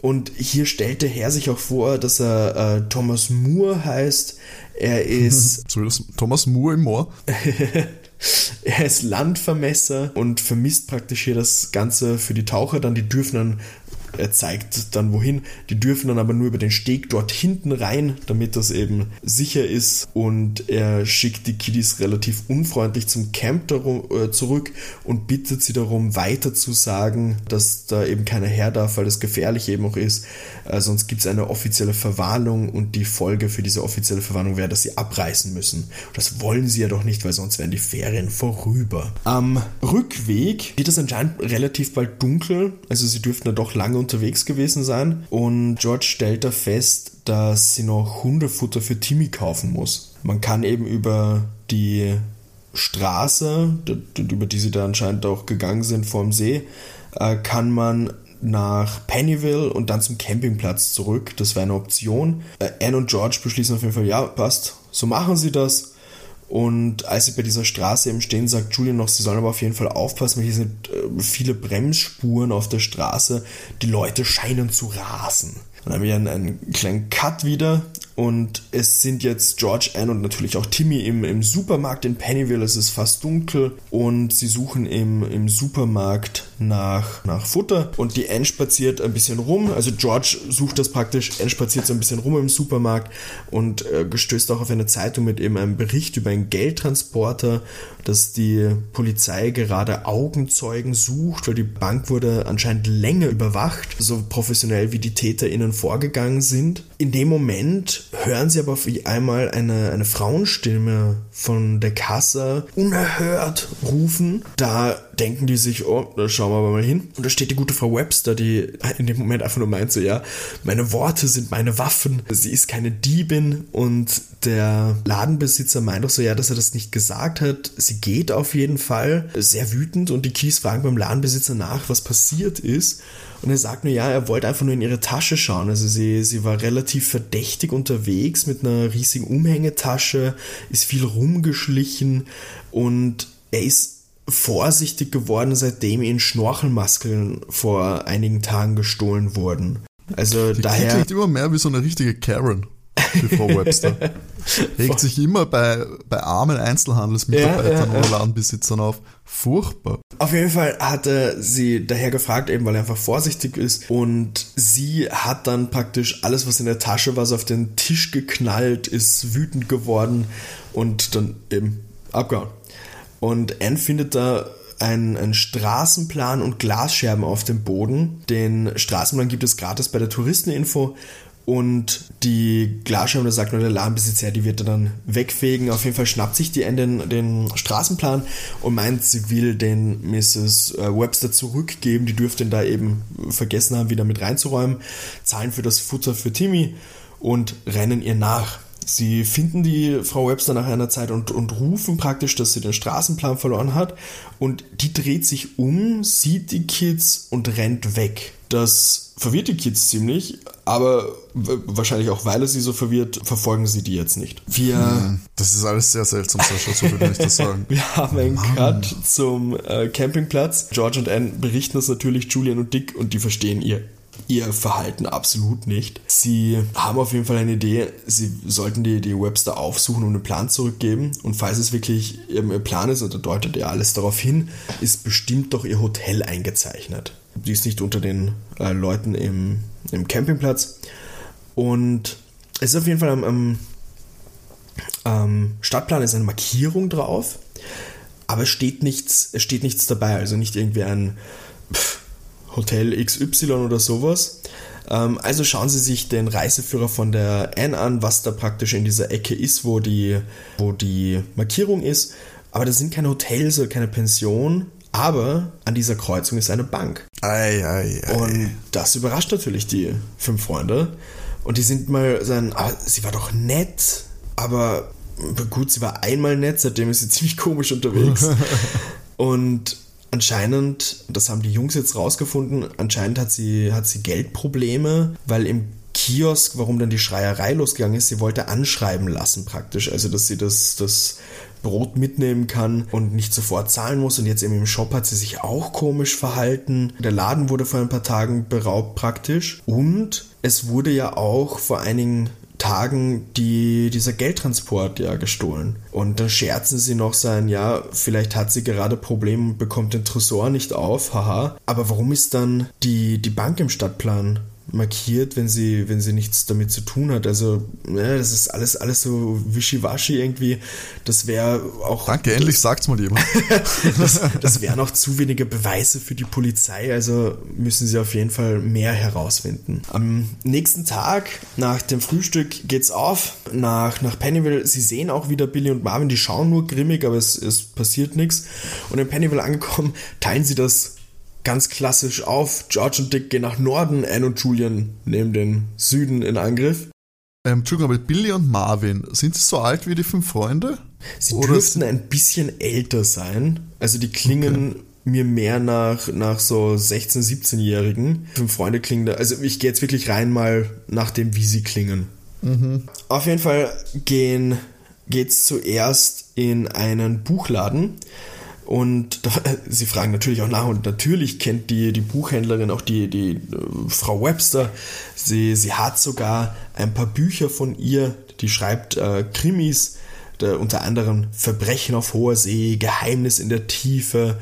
Und hier stellt der Herr sich auch vor, dass er äh, Thomas Moore heißt. Er ist. so das Thomas Moore im Moor. er ist Landvermesser und vermisst praktisch hier das Ganze für die Taucher. Dann die dürfen dann zeigt dann wohin. Die dürfen dann aber nur über den Steg dort hinten rein, damit das eben sicher ist. Und er schickt die Kiddies relativ unfreundlich zum Camp darum, äh, zurück und bittet sie darum, weiter zu sagen, dass da eben keiner her darf, weil das gefährlich eben auch ist. Äh, sonst gibt es eine offizielle Verwarnung und die Folge für diese offizielle Verwarnung wäre, dass sie abreißen müssen. Das wollen sie ja doch nicht, weil sonst wären die Ferien vorüber. Am Rückweg wird es anscheinend relativ bald dunkel, also sie dürften da doch lange unterwegs gewesen sein und George stellt da fest, dass sie noch Hundefutter für Timmy kaufen muss. Man kann eben über die Straße, über die sie da anscheinend auch gegangen sind vorm See, äh, kann man nach Pennyville und dann zum Campingplatz zurück. Das wäre eine Option. Äh, Anne und George beschließen auf jeden Fall, ja, passt, so machen sie das. Und als sie bei dieser Straße eben stehen, sagt Julian noch, sie sollen aber auf jeden Fall aufpassen, weil hier sind äh, viele Bremsspuren auf der Straße. Die Leute scheinen zu rasen. Dann haben wir einen, einen kleinen Cut wieder und es sind jetzt George, Ann und natürlich auch Timmy im, im Supermarkt in Pennyville. Es ist fast dunkel und sie suchen im, im Supermarkt nach, nach Futter. Und die Ann spaziert ein bisschen rum. Also George sucht das praktisch. Ann spaziert so ein bisschen rum im Supermarkt und äh, gestößt auch auf eine Zeitung mit eben einem Bericht über einen Geldtransporter, dass die Polizei gerade Augenzeugen sucht, weil die Bank wurde anscheinend länger überwacht, so professionell wie die TäterInnen vorgegangen sind. In dem Moment hören sie aber auf einmal eine, eine Frauenstimme von der Kasse unerhört rufen. Da denken die sich, oh, da schauen wir aber mal hin. Und da steht die gute Frau Webster, die in dem Moment einfach nur meint so, ja, meine Worte sind meine Waffen. Sie ist keine Diebin und der Ladenbesitzer meint auch so, ja, dass er das nicht gesagt hat. Sie geht auf jeden Fall sehr wütend und die Kies fragen beim Ladenbesitzer nach, was passiert ist. Und er sagt nur, ja, er wollte einfach nur in ihre Tasche schauen. Also sie, sie war relativ verdächtig unterwegs mit einer riesigen Umhängetasche, ist viel rumgeschlichen und er ist vorsichtig geworden, seitdem ihn Schnorchelmaskeln vor einigen Tagen gestohlen wurden. Also Die daher. klingt immer mehr wie so eine richtige Karen, Frau Webster. Regt sich immer bei, bei armen Einzelhandelsmitarbeitern Ja, ja, ja. oder Ladenbesitzern auf. Furchtbar. Auf jeden Fall hatte sie daher gefragt, eben weil er einfach vorsichtig ist. Und sie hat dann praktisch alles, was in der Tasche war, so auf den Tisch geknallt, ist wütend geworden und dann eben abgehauen. Und Anne findet da einen, einen Straßenplan und Glasscherben auf dem Boden. Den Straßenplan gibt es gratis bei der Touristeninfo. Und die Glasscherben, da sagt nur der Ladenbesitzer, die wird er dann wegfegen. Auf jeden Fall schnappt sich die Anne den, den Straßenplan und meint, sie will den Mrs. Webster zurückgeben. Die dürfte ihn da eben vergessen haben, wieder mit reinzuräumen. Zahlen für das Futter für Timmy und rennen ihr nach. Sie finden die Frau Webster nach einer Zeit und, und rufen praktisch, dass sie den Straßenplan verloren hat. Und die dreht sich um, sieht die Kids und rennt weg. Das verwirrt die Kids ziemlich, aber wahrscheinlich auch, weil es sie so verwirrt, verfolgen sie die jetzt nicht. Wir, Das ist alles sehr seltsam, Sascha, so würde ich das sagen. wir haben einen Cut zum äh, Campingplatz. George und Anne berichten das natürlich Julian und Dick und die verstehen ihr ihr Verhalten absolut nicht. Sie haben auf jeden Fall eine Idee, sie sollten die, die Webster aufsuchen und einen Plan zurückgeben. Und falls es wirklich ihr Plan ist, und da deutet ja alles darauf hin, ist bestimmt doch ihr Hotel eingezeichnet. Die ist nicht unter den äh, Leuten im, im Campingplatz. Und es ist auf jeden Fall am, am, am Stadtplan ist eine Markierung drauf, aber es steht nichts, es steht nichts dabei. Also nicht irgendwie ein Hotel XY oder sowas. Ähm, also schauen Sie sich den Reiseführer von der N an, was da praktisch in dieser Ecke ist, wo die, wo die Markierung ist. Aber das sind keine Hotels oder keine Pension, aber an dieser Kreuzung ist eine Bank. Ei, ei, ei. Und das überrascht natürlich die fünf Freunde. Und die sind mal so ein, ah, sie war doch nett, aber gut, sie war einmal nett, seitdem ist sie ziemlich komisch unterwegs. und anscheinend, das haben die Jungs jetzt rausgefunden, anscheinend hat sie, hat sie Geldprobleme, weil im Kiosk, warum dann die Schreierei losgegangen ist, sie wollte anschreiben lassen praktisch, also dass sie das, das Brot mitnehmen kann und nicht sofort zahlen muss. Und jetzt eben im Shop hat sie sich auch komisch verhalten. Der Laden wurde vor ein paar Tagen beraubt praktisch. Und es wurde ja auch vor einigen Tagen die, dieser Geldtransport ja gestohlen. Und dann scherzen sie noch sein, ja, vielleicht hat sie gerade Probleme und bekommt den Tresor nicht auf, haha. Aber warum ist dann die, die Bank im Stadtplan markiert, wenn sie, wenn sie nichts damit zu tun hat. Also, ne, das ist alles, alles so wischiwaschi irgendwie. Das wäre auch. Danke, endlich sagt's mal jemand. das, das wären auch zu wenige Beweise für die Polizei, also müssen sie auf jeden Fall mehr herausfinden. Am nächsten Tag, nach dem Frühstück, geht's auf nach, nach Pennyville. Sie sehen auch wieder Billy und Marvin, die schauen nur grimmig, aber es, es passiert nichts. Und in Pennyville angekommen, teilen sie das ganz klassisch auf. George und Dick gehen nach Norden, Anne und Julian nehmen den Süden in Angriff. Ähm, Entschuldigung, aber Billy und Marvin, sind sie so alt wie die fünf Freunde? Sie Oder dürften ein bisschen älter sein. Also die klingen okay. mir mehr nach, nach so 16-, 17-Jährigen. Fünf Freunde klingen da. Also ich gehe jetzt wirklich rein mal nach dem, wie sie klingen. Mhm. Auf jeden Fall gehen geht's zuerst in einen Buchladen und da, sie fragen natürlich auch nach. Und natürlich kennt die, die Buchhändlerin auch die, die äh, Frau Webster. Sie, sie hat sogar ein paar Bücher von ihr, die schreibt äh, Krimis, der, unter anderem Verbrechen auf hoher See, Geheimnis in der Tiefe.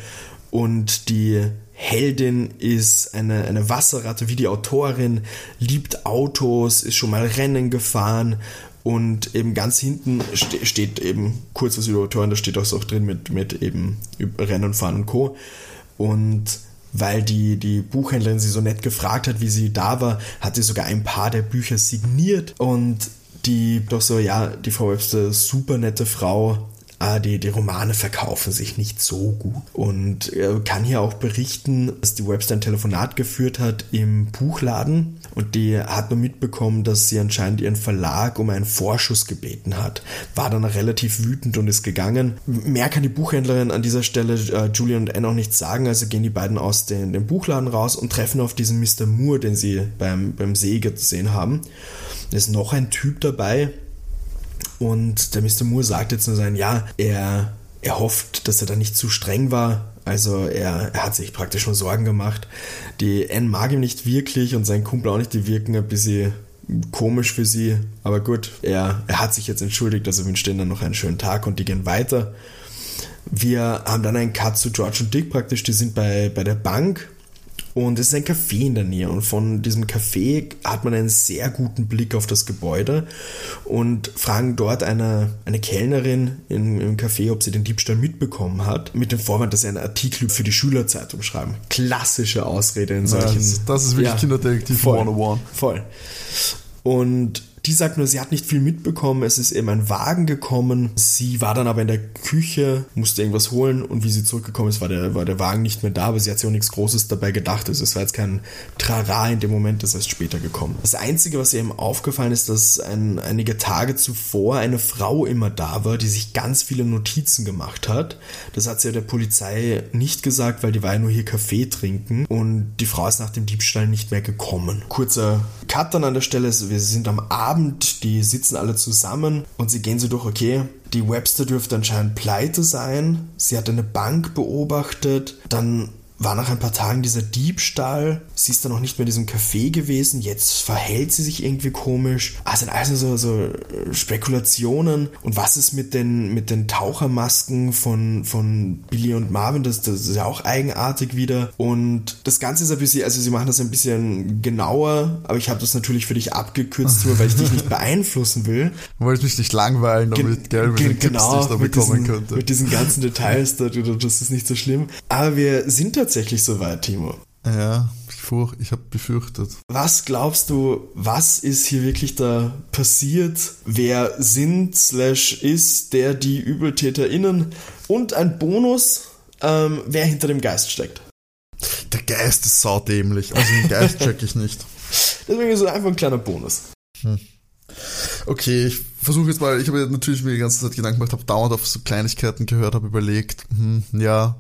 Und die Heldin ist eine, eine Wasserratte wie die Autorin, liebt Autos, ist schon mal Rennen gefahren und eben ganz hinten ste steht eben kurz was über Autoren, da steht auch so drin mit, mit eben Rennen, Fahren und Co. Und weil die, die Buchhändlerin sie so nett gefragt hat, wie sie da war, hat sie sogar ein paar der Bücher signiert und die doch so, ja, die Frau Webster, super nette Frau, die, die Romane verkaufen sich nicht so gut. Und er kann hier auch berichten, dass die Webster ein Telefonat geführt hat im Buchladen und die hat nur mitbekommen, dass sie anscheinend ihren Verlag um einen Vorschuss gebeten hat. War dann relativ wütend und ist gegangen. Mehr kann die Buchhändlerin an dieser Stelle äh, Julian und Anne auch nicht sagen, also gehen die beiden aus den, dem Buchladen raus und treffen auf diesen Mr. Moore, den sie beim, beim See gesehen haben. Da ist noch ein Typ dabei, und der Mr. Moore sagt jetzt nur sein, ja, er, er hofft, dass er da nicht zu streng war. Also er, er hat sich praktisch schon Sorgen gemacht. Die Anne mag ihm nicht wirklich und sein Kumpel auch nicht. Die wirken ein bisschen komisch für sie. Aber gut, er, er hat sich jetzt entschuldigt, also wünscht ihnen dann noch einen schönen Tag und die gehen weiter. Wir haben dann einen Cut zu George und Dick praktisch, die sind bei, bei der Bank und es ist ein Café in der Nähe. Und von diesem Café hat man einen sehr guten Blick auf das Gebäude und fragen dort eine, eine Kellnerin im, im Café, ob sie den Diebstahl mitbekommen hat, mit dem Vorwand, dass sie einen Artikel für die Schülerzeitung schreiben. Klassische Ausrede in solchen. Das, das ist wirklich ja, Kinderdetektiv voll, 101. Voll. Und die sagt nur, sie hat nicht viel mitbekommen. Es ist eben ein Wagen gekommen. Sie war dann aber in der Küche, musste irgendwas holen und wie sie zurückgekommen ist, war der, war der Wagen nicht mehr da. Aber sie hat sich auch nichts Großes dabei gedacht. Also es war jetzt kein Trara in dem Moment, das ist später gekommen. Das Einzige, was ihr eben aufgefallen ist, dass ein, einige Tage zuvor eine Frau immer da war, die sich ganz viele Notizen gemacht hat. Das hat sie ja der Polizei nicht gesagt, weil die war ja nur hier Kaffee trinken und die Frau ist nach dem Diebstahl nicht mehr gekommen. Kurzer Cut dann an der Stelle. Wir sind am Abend Abend, die sitzen alle zusammen und sie gehen so durch, okay, die Webster dürfte anscheinend pleite sein, sie hat eine Bank beobachtet, dann war nach ein paar Tagen dieser Diebstahl. Sie ist dann noch nicht mehr in diesem Café gewesen. Jetzt verhält sie sich irgendwie komisch. Ah, sind also so, so Spekulationen. Und was ist mit den, mit den Tauchermasken von, von Billy und Marvin? Das, das ist ja auch eigenartig wieder. Und das Ganze ist ein bisschen, also sie machen das ein bisschen genauer, aber ich habe das natürlich für dich abgekürzt, nur weil ich dich nicht beeinflussen will. Du wolltest mich nicht langweilen damit, gell, mit den Tipps, genau, die ich da bekommen diesen, könnte. mit diesen ganzen Details, da, das ist nicht so schlimm. Aber wir sind tatsächlich soweit, Timo. Ja, ich, habe befürchtet. Was glaubst du, was ist hier wirklich da passiert? Wer sind slash ist der die ÜbeltäterInnen? Und ein Bonus, ähm, wer hinter dem Geist steckt. Der Geist ist saudämlich, also den Geist check ich nicht. Deswegen ist es einfach ein kleiner Bonus. Okay, ich versuche jetzt mal, ich habe natürlich mir die ganze Zeit Gedanken gemacht, habe dauernd auf so Kleinigkeiten gehört, habe überlegt, hm, ja,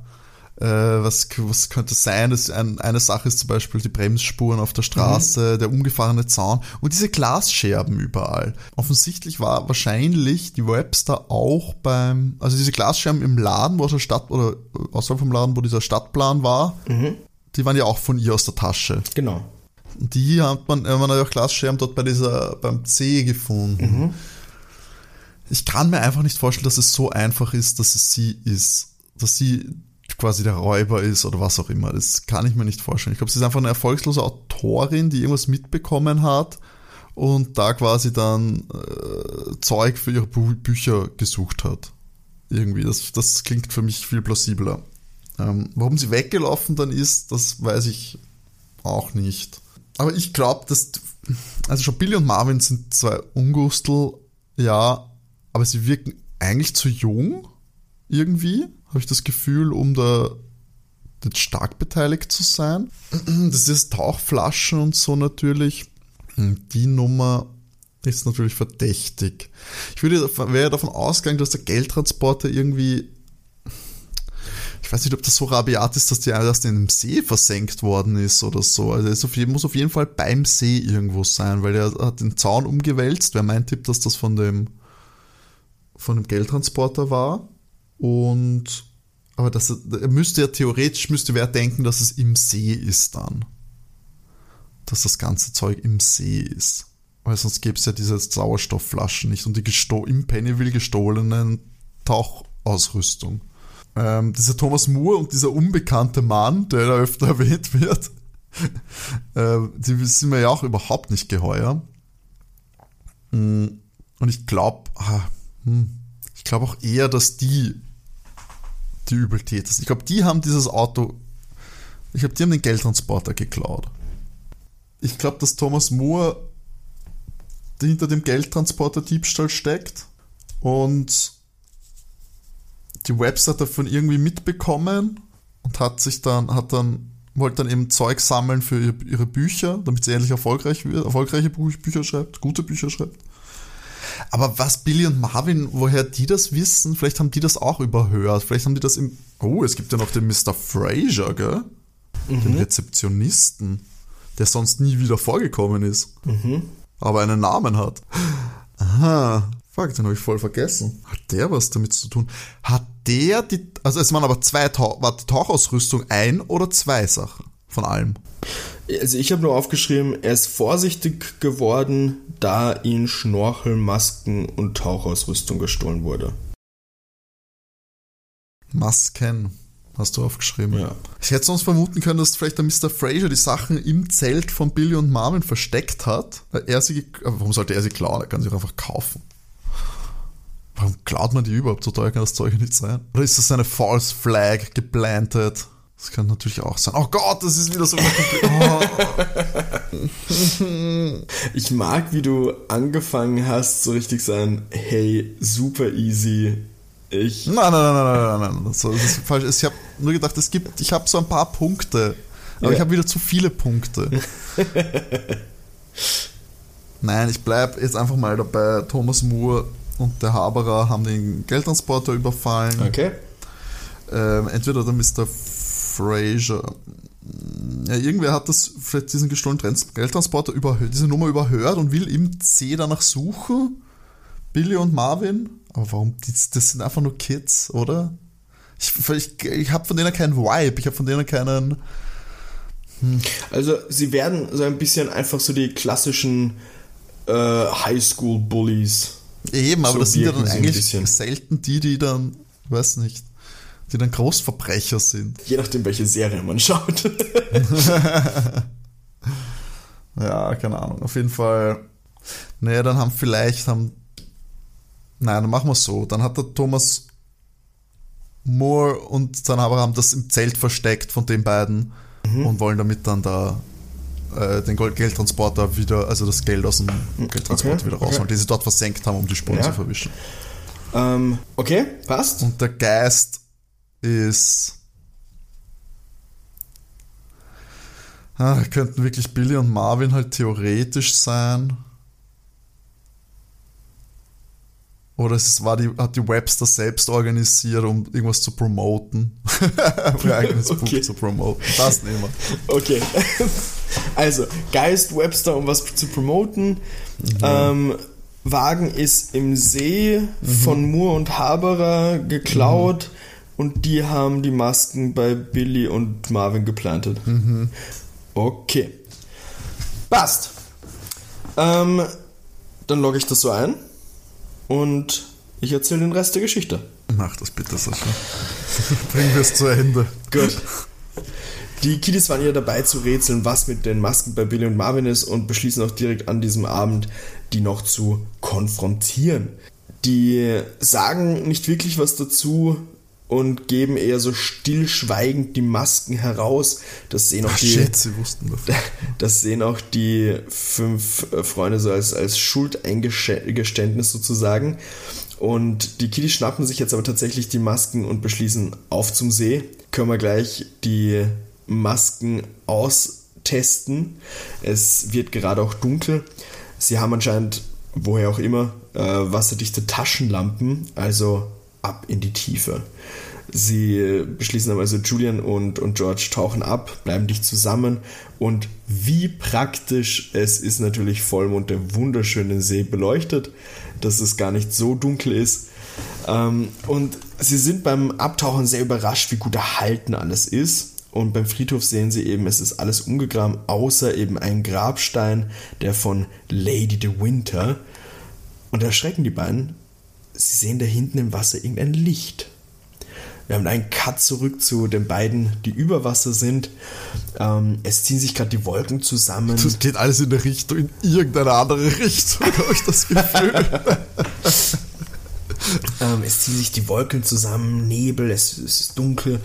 äh, was, was könnte sein? Das ein, eine Sache ist zum Beispiel die Bremsspuren auf der Straße, der umgefahrene Zaun und diese Glasscherben überall. Offensichtlich war wahrscheinlich die Webster auch beim, also diese Glasscherben im Laden, wo aus der Stadt, oder außerhalb vom Laden, wo dieser Stadtplan war, die waren ja auch von ihr aus der Tasche. Genau. Und die hat man, äh, man hat auch Glasscherben dort bei dieser, beim C gefunden. Ich kann mir einfach nicht vorstellen, dass es so einfach ist, dass es sie ist. Dass sie quasi der Räuber ist oder was auch immer. Das kann ich mir nicht vorstellen. Ich glaube, sie ist einfach eine erfolgslose Autorin, die irgendwas mitbekommen hat und da quasi dann äh, Zeug für ihre Bü Bücher gesucht hat. Irgendwie. Das, das klingt für mich viel plausibler. Ähm, warum sie weggelaufen dann ist, das weiß ich auch nicht. Aber ich glaube, dass. Also schon Billy und Marvin sind zwei Ungustel, ja, aber sie wirken eigentlich zu jung, irgendwie, habe ich das Gefühl, um da jetzt stark beteiligt zu sein. Das ist Tauchflaschen und so natürlich. Die Nummer ist natürlich verdächtig. Ich würde, wäre davon ausgegangen, dass der Geldtransporter irgendwie ich weiß nicht, ob das so rabiat ist, dass die erst in einem See versenkt worden ist oder so. Also es muss auf jeden Fall beim See irgendwo sein, weil er hat den Zaun umgewälzt. Wäre mein Tipp, dass das von dem, von dem Geldtransporter war. Und, aber das, er müsste ja theoretisch, müsste wer denken, dass es im See ist dann. Dass das ganze Zeug im See ist. Weil sonst gäbe es ja diese Sauerstoffflaschen nicht und die im Pennyville gestohlenen Tauchausrüstung. Ähm, dieser Thomas Moore und dieser unbekannte Mann, der da öfter erwähnt wird, äh, die sind mir ja auch überhaupt nicht geheuer. Und ich glaube, ich glaube auch eher, dass die die Übeltäter. Ich glaube, die haben dieses Auto, ich glaube, die haben den Geldtransporter geklaut. Ich glaube, dass Thomas Moore hinter dem Geldtransporter Diebstahl steckt und die Website davon irgendwie mitbekommen und hat sich dann, hat dann, wollte dann eben Zeug sammeln für ihre, Bücher, damit sie ähnlich erfolgreich wird, erfolgreiche Bücher schreibt, gute Bücher schreibt. Aber was Billy und Marvin, woher die das wissen, vielleicht haben die das auch überhört, vielleicht haben die das im, oh, es gibt ja noch den Mr. Fraser, gell? Mhm. Den Rezeptionisten, der sonst nie wieder vorgekommen ist, mhm. aber einen Namen hat. Aha, Fuck, den habe ich voll vergessen. Hat der was damit zu tun? Hat der die, also es waren aber zwei, Tauch, war die Tauchausrüstung ein oder zwei Sachen von allem? Also ich habe nur aufgeschrieben, er ist vorsichtig geworden, da ihn Schnorchel, Masken und Tauchausrüstung gestohlen wurde. Masken, hast du aufgeschrieben. Ja. Ich hätte sonst vermuten können, dass vielleicht der Mr. Fraser die Sachen im Zelt von Billy und Marvin versteckt hat. Er sie, warum sollte er sie klauen? Er kann sie einfach kaufen. Warum klaut man die überhaupt? So teuer kann das Zeug nicht sein. Oder ist das eine False Flag geplantet? Das kann natürlich auch sein. Oh Gott, das ist wieder so oh. Ich mag, wie du angefangen hast, so richtig sein, hey, super easy. Ich. Nein, nein, nein, nein, nein, nein. Das ist falsch. Ich habe nur gedacht, es gibt, ich habe so ein paar Punkte. Aber ja. ich habe wieder zu viele Punkte. nein, ich bleibe jetzt einfach mal dabei. Thomas Moore und der Haberer haben den Geldtransporter überfallen. Okay. Ähm, entweder der Mr. Fraser. Ja, irgendwer hat das vielleicht diesen gestohlenen Geldtransporter überhört, diese Nummer überhört und will im C danach suchen. Billy und Marvin. Aber warum? Das sind einfach nur Kids, oder? Ich, ich, ich habe von denen keinen Vibe, ich habe von denen keinen. Also sie werden so ein bisschen einfach so die klassischen äh, Highschool-Bullies. Eben, aber So das sind ja dann eigentlich selten die, die dann, weiß nicht, die dann Großverbrecher sind. Je nachdem, welche Serie man schaut. Ja, keine Ahnung. Auf jeden Fall. Naja, dann haben vielleicht haben. Nein, dann machen wir es so. Dann hat der Thomas Moore und sein Abraham das im Zelt versteckt von den beiden und wollen damit dann da äh, den Gold Geldtransporter wieder, also das Geld aus dem Geldtransporter Okay, wieder okay. rausholen, die sie dort versenkt haben, um die Spuren Ja. zu verwischen. ähm, okay, passt. Und der Geist ist. Ah, könnten wirklich Billy und Marvin halt theoretisch sein. Oder es ist, war die, hat die Webster selbst organisiert, um irgendwas zu promoten. Ihr eigenes Okay. Buch zu promoten. Das nehmen wir. Okay. Also, Geist Webster, um was zu promoten. Ähm, Wagen ist im See von Moore und Haberer geklaut und die haben die Masken bei Billy und Marvin geplantet. Okay. Passt. Ähm, dann logge ich das so ein und ich erzähle den Rest der Geschichte. Mach das bitte, Sascha. Bringen wir es zu Ende. Gut. Die Kiddies waren ja dabei zu rätseln, was mit den Masken bei Billy und Marvin ist und beschließen auch direkt an diesem Abend, die noch zu konfrontieren. Die sagen nicht wirklich was dazu und geben eher so stillschweigend die Masken heraus. Das sehen auch Ach, die, shit, sie wussten davon. das sehen auch die fünf äh, Freunde so als, als Schuldeingeständnis sozusagen. Und die Kiddies schnappen sich jetzt aber tatsächlich die Masken und beschließen auf zum See. Können wir gleich die Masken austesten. Es wird gerade auch dunkel. Sie haben anscheinend, woher auch immer, äh, wasserdichte Taschenlampen, also ab in die Tiefe. Sie beschließen dann also, Julian und, und George tauchen ab, bleiben dicht zusammen und wie praktisch es ist natürlich Vollmond der wunderschönen See beleuchtet, dass es gar nicht so dunkel ist. Ähm, und sie sind beim Abtauchen sehr überrascht, wie gut erhalten alles ist. Und beim Friedhof sehen sie eben, es ist alles umgegraben, außer eben ein Grabstein, der von Lady de Winter. Und erschrecken die beiden. Sie sehen da hinten im Wasser irgendein Licht. Wir haben einen Cut zurück zu den beiden, die über Wasser sind. Ähm, es ziehen sich gerade die Wolken zusammen. Das geht alles in der Richtung, in irgendeine andere Richtung, habe ich das Gefühl. Ähm, es ziehen sich die Wolken zusammen, Nebel, es, es ist dunkel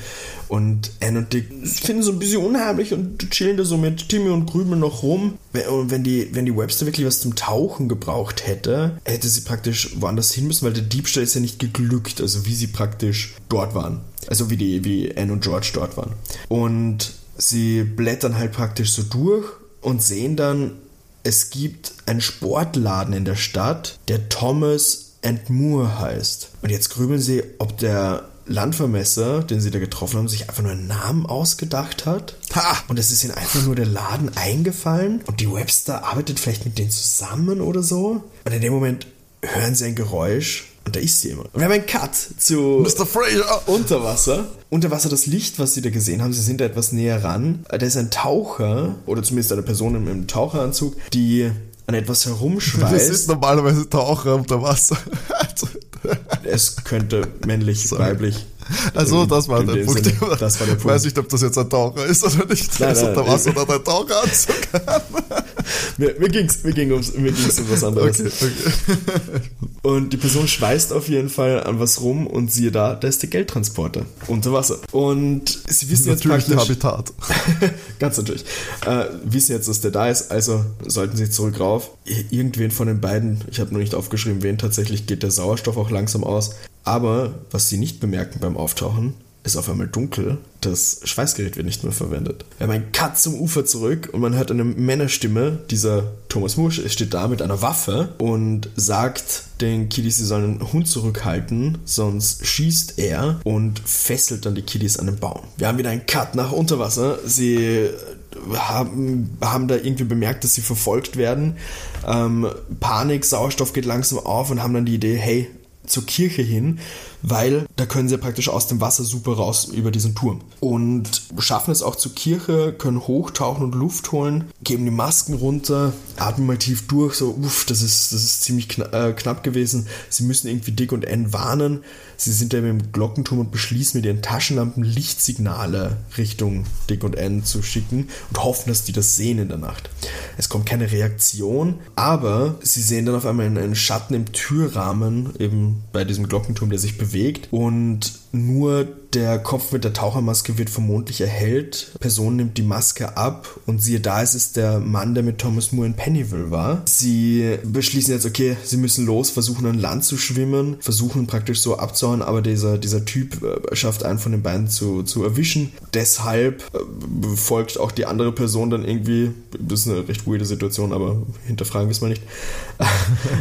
und Anne und Dick finden so ein bisschen unheimlich und chillen da so mit Timmy und Grübel noch rum. Und wenn die, wenn die Webster wirklich was zum Tauchen gebraucht hätte, hätte sie praktisch woanders hin müssen, weil der Diebstahl ist ja nicht geglückt, also wie sie praktisch dort waren. Also wie die, wie Anne und George dort waren. Und sie blättern halt praktisch so durch und sehen dann, es gibt einen Sportladen in der Stadt, der Thomas and Moore heißt. Und jetzt grübeln sie, ob der Landvermesser, den sie da getroffen haben, sich einfach nur einen Namen ausgedacht hat. Ha! Und es ist ihnen einfach nur der Laden eingefallen. Und die Webster arbeitet vielleicht mit denen zusammen oder so. Und in dem Moment hören sie ein Geräusch. Und da ist jemand. Und wir haben einen Cut zu Mr. Fraser! unter Wasser. Unter Wasser das Licht, was sie da gesehen haben, sie sind da etwas näher ran. Da ist ein Taucher, oder zumindest eine Person im, im Taucheranzug, die an etwas Das herumschweißt. ist normalerweise Taucher unter Wasser. Es könnte männlich, Sorry. weiblich. Also, das war in der Punkt. Sinne, das war der Ich Punkt. weiß nicht, ob das jetzt ein Taucher ist oder nicht. Nein, ist nein, unter Wasser ich- hat einen Taucheranzug. Mir, mir ging's, mir ging ums, mir ging's um was anderes. Okay, okay. Und die Person schweißt auf jeden Fall an was rum und siehe da, da ist der Geldtransporter unter Wasser. Und sie wissen jetzt Natürlich praktisch, Habitat. ganz natürlich, äh, wissen jetzt, dass der da ist, also sollten sie zurück rauf. Ir- Irgendwen von den beiden, ich habe nur nicht aufgeschrieben, wen tatsächlich geht der Sauerstoff auch langsam aus. Aber was sie nicht bemerken beim Auftauchen, ist auf einmal dunkel. Das Schweißgerät wird nicht mehr verwendet. Wir haben einen Cut zum Ufer zurück und man hört eine Männerstimme. Dieser Thomas Musch steht da mit einer Waffe und sagt den Kiddies, sie sollen den Hund zurückhalten, sonst schießt er und fesselt dann die Kiddies an den Baum. Wir haben wieder einen Cut nach Unterwasser. Sie haben, haben da irgendwie bemerkt, dass sie verfolgt werden. Ähm, Panik, Sauerstoff geht langsam auf und haben dann die Idee, hey, zur Kirche hin, weil da können sie praktisch aus dem Wasser super raus über diesen Turm. Und schaffen es auch zur Kirche, können hochtauchen und Luft holen, geben die Masken runter, atmen mal tief durch, so, uff, das ist, das ist ziemlich knapp, äh, knapp gewesen. Sie müssen irgendwie Dick und N warnen. Sie sind da im Glockenturm und beschließen mit ihren Taschenlampen Lichtsignale Richtung Dick und N zu schicken und hoffen, dass die das sehen in der Nacht. Es kommt keine Reaktion, aber sie sehen dann auf einmal einen Schatten im Türrahmen, eben bei diesem Glockenturm, der sich bewegt und nur der Kopf mit der Tauchermaske wird vermutlich erhellt. Person nimmt die Maske ab und siehe da, es ist der Mann, der mit Thomas Moore in Pennyville war. Sie beschließen jetzt, okay, sie müssen los, versuchen an Land zu schwimmen, versuchen praktisch so abzuhauen, aber dieser, dieser Typ äh, schafft einen von den beiden zu, zu erwischen. Deshalb äh, folgt auch die andere Person dann irgendwie, das ist eine recht weirde Situation, aber hinterfragen wir es mal nicht.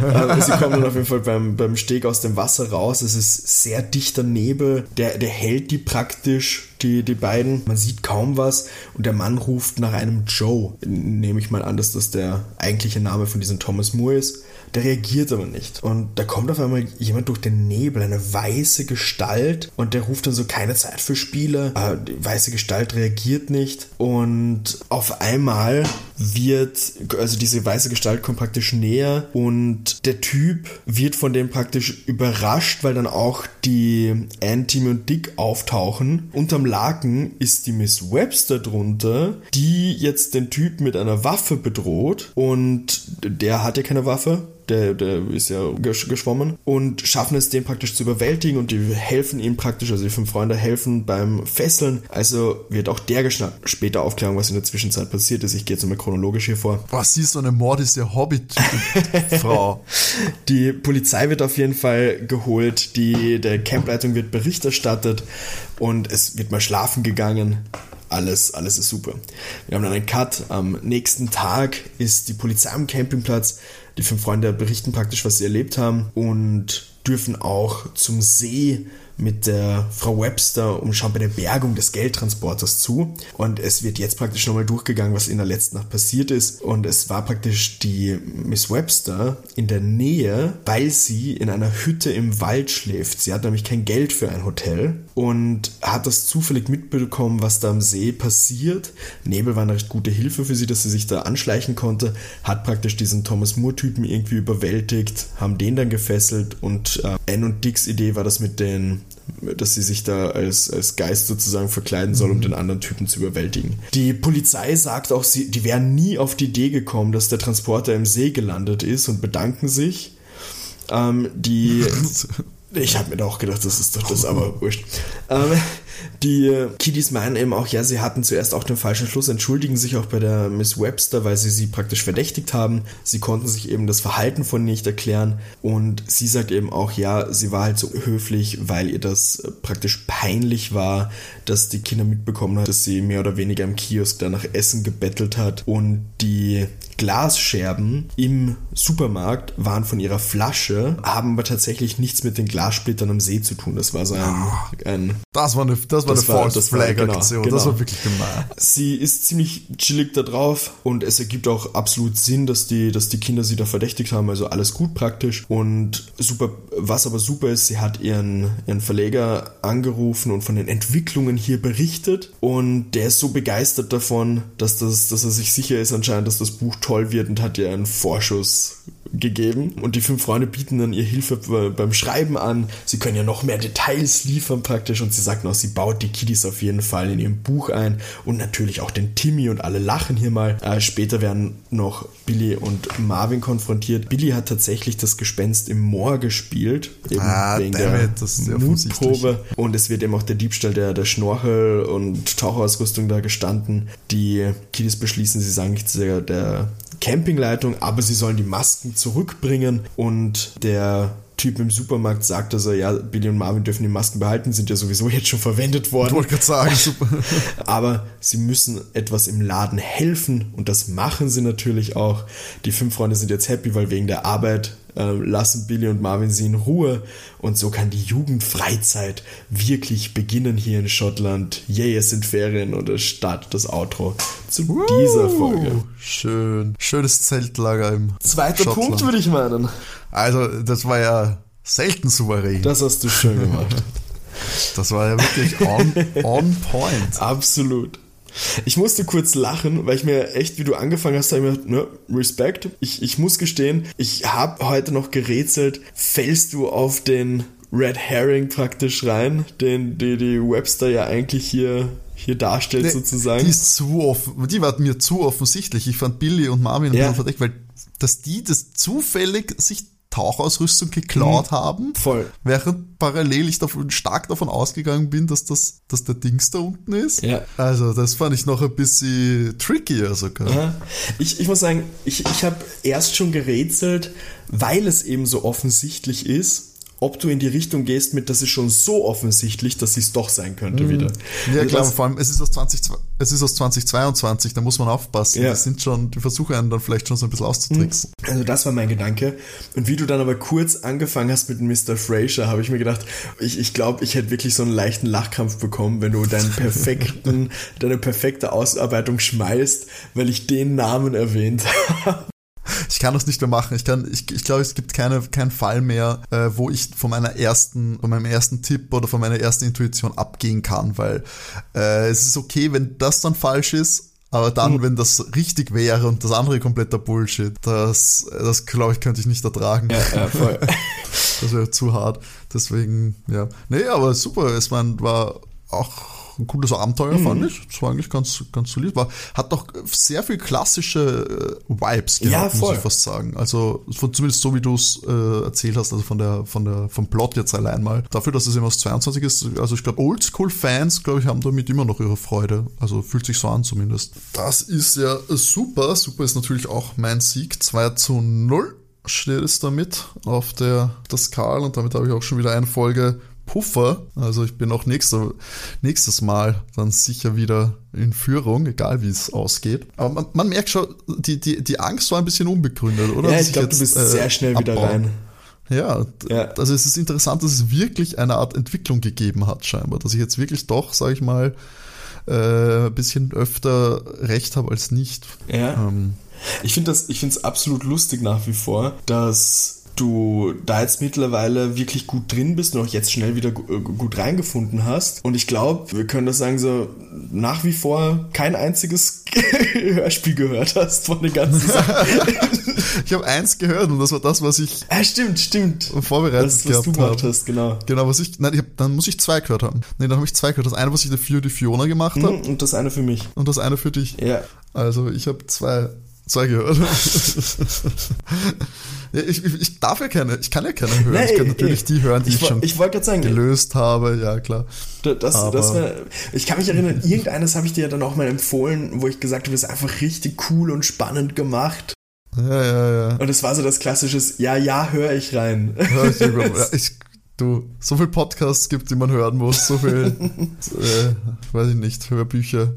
Äh, sie kommen dann auf jeden Fall beim, beim Steg aus dem Wasser raus. Es ist sehr dichter Nebel, der, der hält die praktisch, die, die beiden. Man sieht kaum was und der Mann ruft nach einem Joe. Nehme ich mal an, dass das der eigentliche Name von diesem Thomas Moore ist. Der reagiert aber nicht. Und da kommt auf einmal jemand durch den Nebel, eine weiße Gestalt, und der ruft dann so keine Zeit für Spiele. Äh, die weiße Gestalt reagiert nicht. Und auf einmal wird, also diese weiße Gestalt kommt praktisch näher und der Typ wird von dem praktisch überrascht, weil dann auch die Ann, Timmy und Dick auftauchen. Unterm Laken ist die Miss Webster drunter, die jetzt den Typ mit einer Waffe bedroht und der hat ja keine Waffe, der, der ist ja geschwommen und schaffen es, den praktisch zu überwältigen und die helfen ihm praktisch, also die fünf Freunde helfen beim Fesseln. Also wird auch der geschnappt. Später Aufklärung, was in der Zwischenzeit passiert ist. Ich gehe jetzt mal chronologisch hier vor. Was ist so eine mordische Hobbit-Frau? die Polizei wird auf jeden Fall geholt, die, der Campleitung wird Bericht erstattet und es wird mal schlafen gegangen alles, alles ist super. Wir haben dann einen Cut. Am nächsten Tag ist die Polizei am Campingplatz. Die fünf Freunde berichten praktisch, was sie erlebt haben und dürfen auch zum See mit der Frau Webster und schauen bei der Bergung des Geldtransporters zu. Und es wird jetzt praktisch nochmal durchgegangen, was in der letzten Nacht passiert ist. Und es war praktisch die Miss Webster in der Nähe, weil sie in einer Hütte im Wald schläft. Sie hat nämlich kein Geld für ein Hotel und hat das zufällig mitbekommen, was da am See passiert. Nebel war eine recht gute Hilfe für sie, dass sie sich da anschleichen konnte. Hat praktisch diesen Thomas Moore-Typen irgendwie überwältigt, haben den dann gefesselt und äh, Anne und Dicks Idee war das mit den dass sie sich da als, als Geist sozusagen verkleiden soll, um mhm. den anderen Typen zu überwältigen. Die Polizei sagt auch, sie, die wären nie auf die Idee gekommen, dass der Transporter im See gelandet ist und bedanken sich. Ähm, die. ich habe mir da auch gedacht, das ist doch das, aber wurscht. Ähm, die Kiddies meinen eben auch, ja, sie hatten zuerst auch den falschen Schluss, entschuldigen sich auch bei der Miss Webster, weil sie sie praktisch verdächtigt haben. Sie konnten sich eben das Verhalten von nicht erklären und sie sagt eben auch, ja, sie war halt so höflich, weil ihr das praktisch peinlich war, dass die Kinder mitbekommen hat, dass sie mehr oder weniger im Kiosk da nach Essen gebettelt hat und die Glasscherben im Supermarkt waren von ihrer Flasche, haben aber tatsächlich nichts mit den Glassplittern am See zu tun. Das war so ein. ein das war eine, das war das eine False Flag genau, Aktion. Genau. Das war wirklich gemein. Sie ist ziemlich chillig da drauf und es ergibt auch absolut Sinn, dass die, dass die Kinder sie da verdächtigt haben. Also alles gut praktisch. Und super, was aber super ist, sie hat ihren, ihren Verleger angerufen und von den Entwicklungen hier berichtet. Und der ist so begeistert davon, dass, das, dass er sich sicher ist anscheinend, dass das Buch toll wird und hat ihr einen Vorschuss gegeben. Und die fünf Freunde bieten dann ihr Hilfe beim Schreiben an. Sie können ja noch mehr Details liefern praktisch. Und sie sagt noch, sie baut die Kiddies auf jeden Fall in ihrem Buch ein. Und natürlich auch den Timmy und alle lachen hier mal. Äh, später werden noch Billy und Marvin konfrontiert. Billy hat tatsächlich das Gespenst im Moor gespielt. Eben ah, wegen der Mutprobe. Und es wird eben auch der Diebstahl der, der Schnorchel und Tauchausrüstung da gestanden. Die Kiddies beschließen, sie sagen nichts der, der Campingleitung, aber sie sollen die Masken zurückbringen und der Typ im Supermarkt sagt also, ja, Billy und Marvin dürfen die Masken behalten, sind ja sowieso jetzt schon verwendet worden. Ich wollte gerade sagen, super. Aber sie müssen etwas im Laden helfen und das machen sie natürlich auch. Die fünf Freunde sind jetzt happy, weil wegen der Arbeit äh, lassen Billy und Marvin sie in Ruhe und so kann die Jugendfreizeit wirklich beginnen hier in Schottland. Yay, es sind Ferien und es startet das Outro zu uh, dieser Folge. Schön. Schönes Zeltlager im Zweiter Schottland. Punkt würde ich meinen. Also, das war ja selten souverän. Das hast du schön gemacht. Das war ja wirklich on, on point. Absolut. Ich musste kurz lachen, weil ich mir echt, wie du angefangen hast, habe ich mir, ne, Respekt. Ich, ich muss gestehen, ich habe heute noch gerätselt, fällst du auf den Red Herring praktisch rein, den die, die Webster ja eigentlich hier hier darstellt Nee, sozusagen. Die ist zu offen, die war mir zu offensichtlich. Ich fand Billy und Marvin ein Ja. bisschen verdeckt, weil dass die das zufällig sich Tauchausrüstung geklaut haben, Mhm. Voll. während parallel ich davon, stark davon ausgegangen bin, dass das, dass der Dings da unten ist. Ja. Also das fand ich noch ein bisschen trickier sogar. Ja, ich, ich muss sagen, ich, ich habe erst schon gerätselt, weil es eben so offensichtlich ist, ob du in die Richtung gehst mit, das ist schon so offensichtlich, dass es doch sein könnte wieder. Ja Also klar, das- vor allem es ist aus 20, es ist aus 2022, da muss man aufpassen. Ja. Die sind schon, die versuchen einen dann vielleicht schon so ein bisschen auszutricksen. Also das war mein Gedanke. Und wie du dann aber kurz angefangen hast mit Mr. Fraser, habe ich mir gedacht, ich, ich glaube, ich hätte wirklich so einen leichten Lachkrampf bekommen, wenn du deinen perfekten, deine perfekte Ausarbeitung schmeißt, weil ich den Namen erwähnt habe. Ich kann das nicht mehr machen. Ich kann, ich, ich glaube, es gibt keine, keinen Fall mehr, äh, wo ich von meiner ersten, von meinem ersten Tipp oder von meiner ersten Intuition abgehen kann, weil äh, es ist okay, wenn das dann falsch ist. Aber dann, wenn das richtig wäre und das andere kompletter Bullshit, das, das glaube ich, könnte ich nicht ertragen. ja, voll. Das wäre zu hart. Deswegen, ja. Nee, aber super. Es war auch ein cooles Abenteuer, Mhm. fand ich. Es war eigentlich ganz, ganz solid. War, hat doch sehr viel klassische äh, Vibes Ja, gehabt, muss voll. ich fast sagen. Also von, zumindest so, wie du es äh, erzählt hast, also von der, von der, vom Plot jetzt allein mal. Dafür, dass es eben aus 22 ist, also ich glaube, Oldschool-Fans, glaube ich, haben damit immer noch ihre Freude. Also fühlt sich so an zumindest. Das ist ja super. Super ist natürlich auch mein Sieg. 2 zu 0 steht es damit auf der, der Skala und damit habe ich auch schon wieder eine Folge Puffer. Also ich bin auch nächste, nächstes Mal dann sicher wieder in Führung, egal wie es ausgeht. Aber man, man merkt schon, die, die, die Angst war ein bisschen unbegründet, oder? Ja, ich glaube, du bist äh, sehr schnell wieder abbaue. rein. Ja, Ja. also es ist interessant, dass es wirklich eine Art Entwicklung gegeben hat, scheinbar. Dass ich jetzt wirklich doch, sage ich mal, äh, ein bisschen öfter recht habe als nicht. Ja. Ähm, Ich finde das, ich finde es absolut lustig nach wie vor, dass du da jetzt mittlerweile wirklich gut drin bist und auch jetzt schnell wieder äh, gut reingefunden hast. Und ich glaube, wir können das sagen, so nach wie vor kein einziges Hörspiel gehört hast von den ganzen Sachen. ich habe eins gehört und das war das, was ich ah, stimmt, stimmt. vorbereitet Das ist, was du gemacht hast, genau. Genau, was ich, nein, ich hab, dann muss ich zwei gehört haben. Nee, dann habe ich zwei gehört. Das eine, was ich dafür die Fiona gemacht habe Mhm, Und das eine für mich. und das eine für dich. Ja. Also ich habe zwei, gehört. ja, ich, ich, darf ja keine, ich kann ja keine hören. Nee, ich kann natürlich eh. die hören, die ich, Ich, schon ich sagen, gelöst habe, ja klar. Da- Das, das wär, ich kann mich erinnern, irgendeines habe ich dir ja dann auch mal empfohlen, wo ich gesagt habe, es ist einfach richtig cool und spannend gemacht. Ja, ja, ja. Und es war so das klassische, ja, ja, höre ich rein. Ja, ich, ja, ich, du, so viel Podcasts gibt, die man hören muss, so viel, äh, weiß ich nicht, Hörbücher.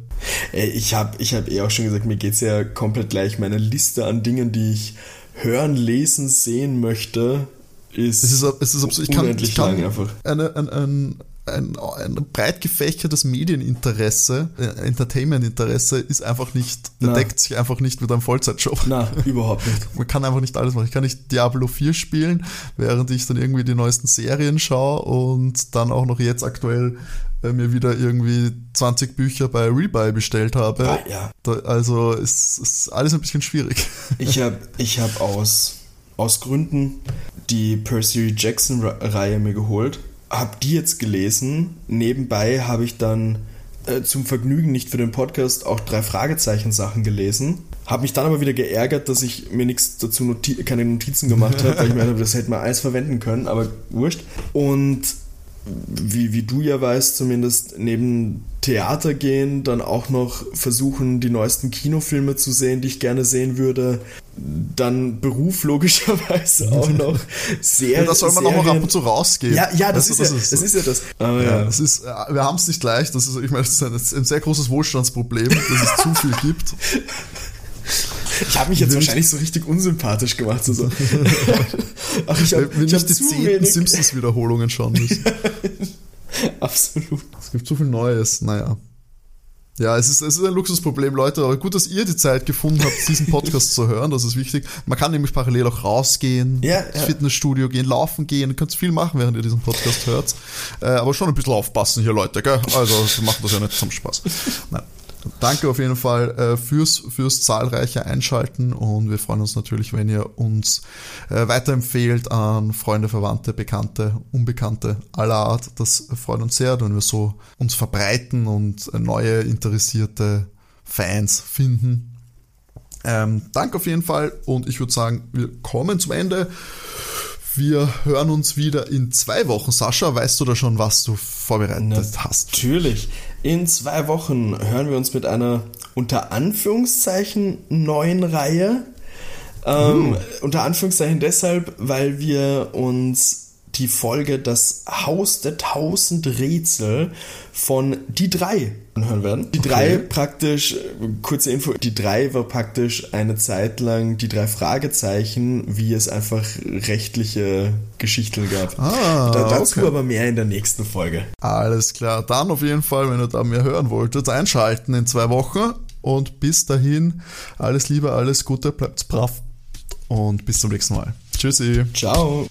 Ey, ich habe ich hab eh auch schon gesagt, mir geht's ja komplett gleich. Meine Liste an Dingen, die ich hören, lesen, sehen möchte, ist, Es ist, es ist absolut, ich kann, unendlich ich kann lang einfach. eine, ein, ein, ein, ein breit gefächertes Medieninteresse, äh, Entertainmentinteresse ist einfach nicht, Na. deckt sich einfach nicht mit einem Vollzeitjob. Na, überhaupt nicht. Man kann einfach nicht alles machen. Ich kann nicht Diablo 4 spielen, während ich dann irgendwie die neuesten Serien schaue und dann auch noch jetzt aktuell äh, mir wieder irgendwie 20 Bücher bei Rebuy bestellt habe. Ah, ja. Da, also es ist alles ein bisschen schwierig. Ich habe ich hab aus, aus Gründen die Percy Jackson-Reihe mir geholt, habe die jetzt gelesen. Nebenbei habe ich dann äh, zum Vergnügen, nicht für den Podcast, auch drei Fragezeichen-Sachen gelesen. Habe mich dann aber wieder geärgert, dass ich mir nichts dazu noti keine Notizen gemacht habe, weil ich dachte, das hätte man alles verwenden können, aber wurscht. Und wie, wie du ja weißt, zumindest neben Theater gehen, dann auch noch versuchen, die neuesten Kinofilme zu sehen, die ich gerne sehen würde. Dann Beruf logischerweise auch noch sehr. Ja, das soll man auch noch ab und zu rausgehen. Ja, ja, das, Weißt ist, du, ja, das ist ja das. Aber Ja, ja. das ist, äh, wir haben es nicht leicht. Das ist, ich meine, das ist ein, das ist ein sehr großes Wohlstandsproblem, dass es zu viel gibt. Ich habe mich jetzt Wir wahrscheinlich so richtig unsympathisch gemacht. So, so. Ach, ich habe Wir ich hab die zehnten. Simpsons-Wiederholungen schauen müssen. Absolut. Es gibt zu viel Neues, naja. Ja, es ist, es ist ein Luxusproblem, Leute, aber gut, dass ihr die Zeit gefunden habt, diesen Podcast zu hören, das ist wichtig. Man kann nämlich parallel auch rausgehen, Ja, ins ja. Fitnessstudio gehen, laufen gehen, könnt viel machen, während ihr diesen Podcast hört. Äh, aber schon ein bisschen aufpassen hier, Leute, gell? Also, wir machen das ja nicht zum Spaß. Nein. Danke auf jeden Fall äh, fürs, fürs zahlreiche Einschalten und wir freuen uns natürlich, wenn ihr uns äh, weiterempfehlt an Freunde, Verwandte, Bekannte, Unbekannte aller Art. Das freut uns sehr, wenn wir so uns verbreiten und äh, neue interessierte Fans finden. Ähm, danke auf jeden Fall und ich würde sagen, wir kommen zum Ende. Wir hören uns wieder in zwei Wochen. Sascha, weißt du da schon, was du vorbereitet hast? Natürlich. In zwei Wochen hören wir uns mit einer unter Anführungszeichen neuen Reihe. Ähm, Unter Anführungszeichen deshalb, weil wir uns die Folge Das Haus der tausend Rätsel von Die drei anhören werden. Die drei praktisch, kurze Info, die drei war praktisch eine Zeit lang die drei Fragezeichen, wie es einfach rechtliche Geschichten gab. Ah, da, dazu okay. aber mehr in der nächsten Folge. Alles klar, dann auf jeden Fall, wenn ihr da mehr hören wolltet, einschalten in zwei Wochen. Und bis dahin, alles Liebe, alles Gute, bleibt brav und bis zum nächsten Mal. Tschüssi. Ciao.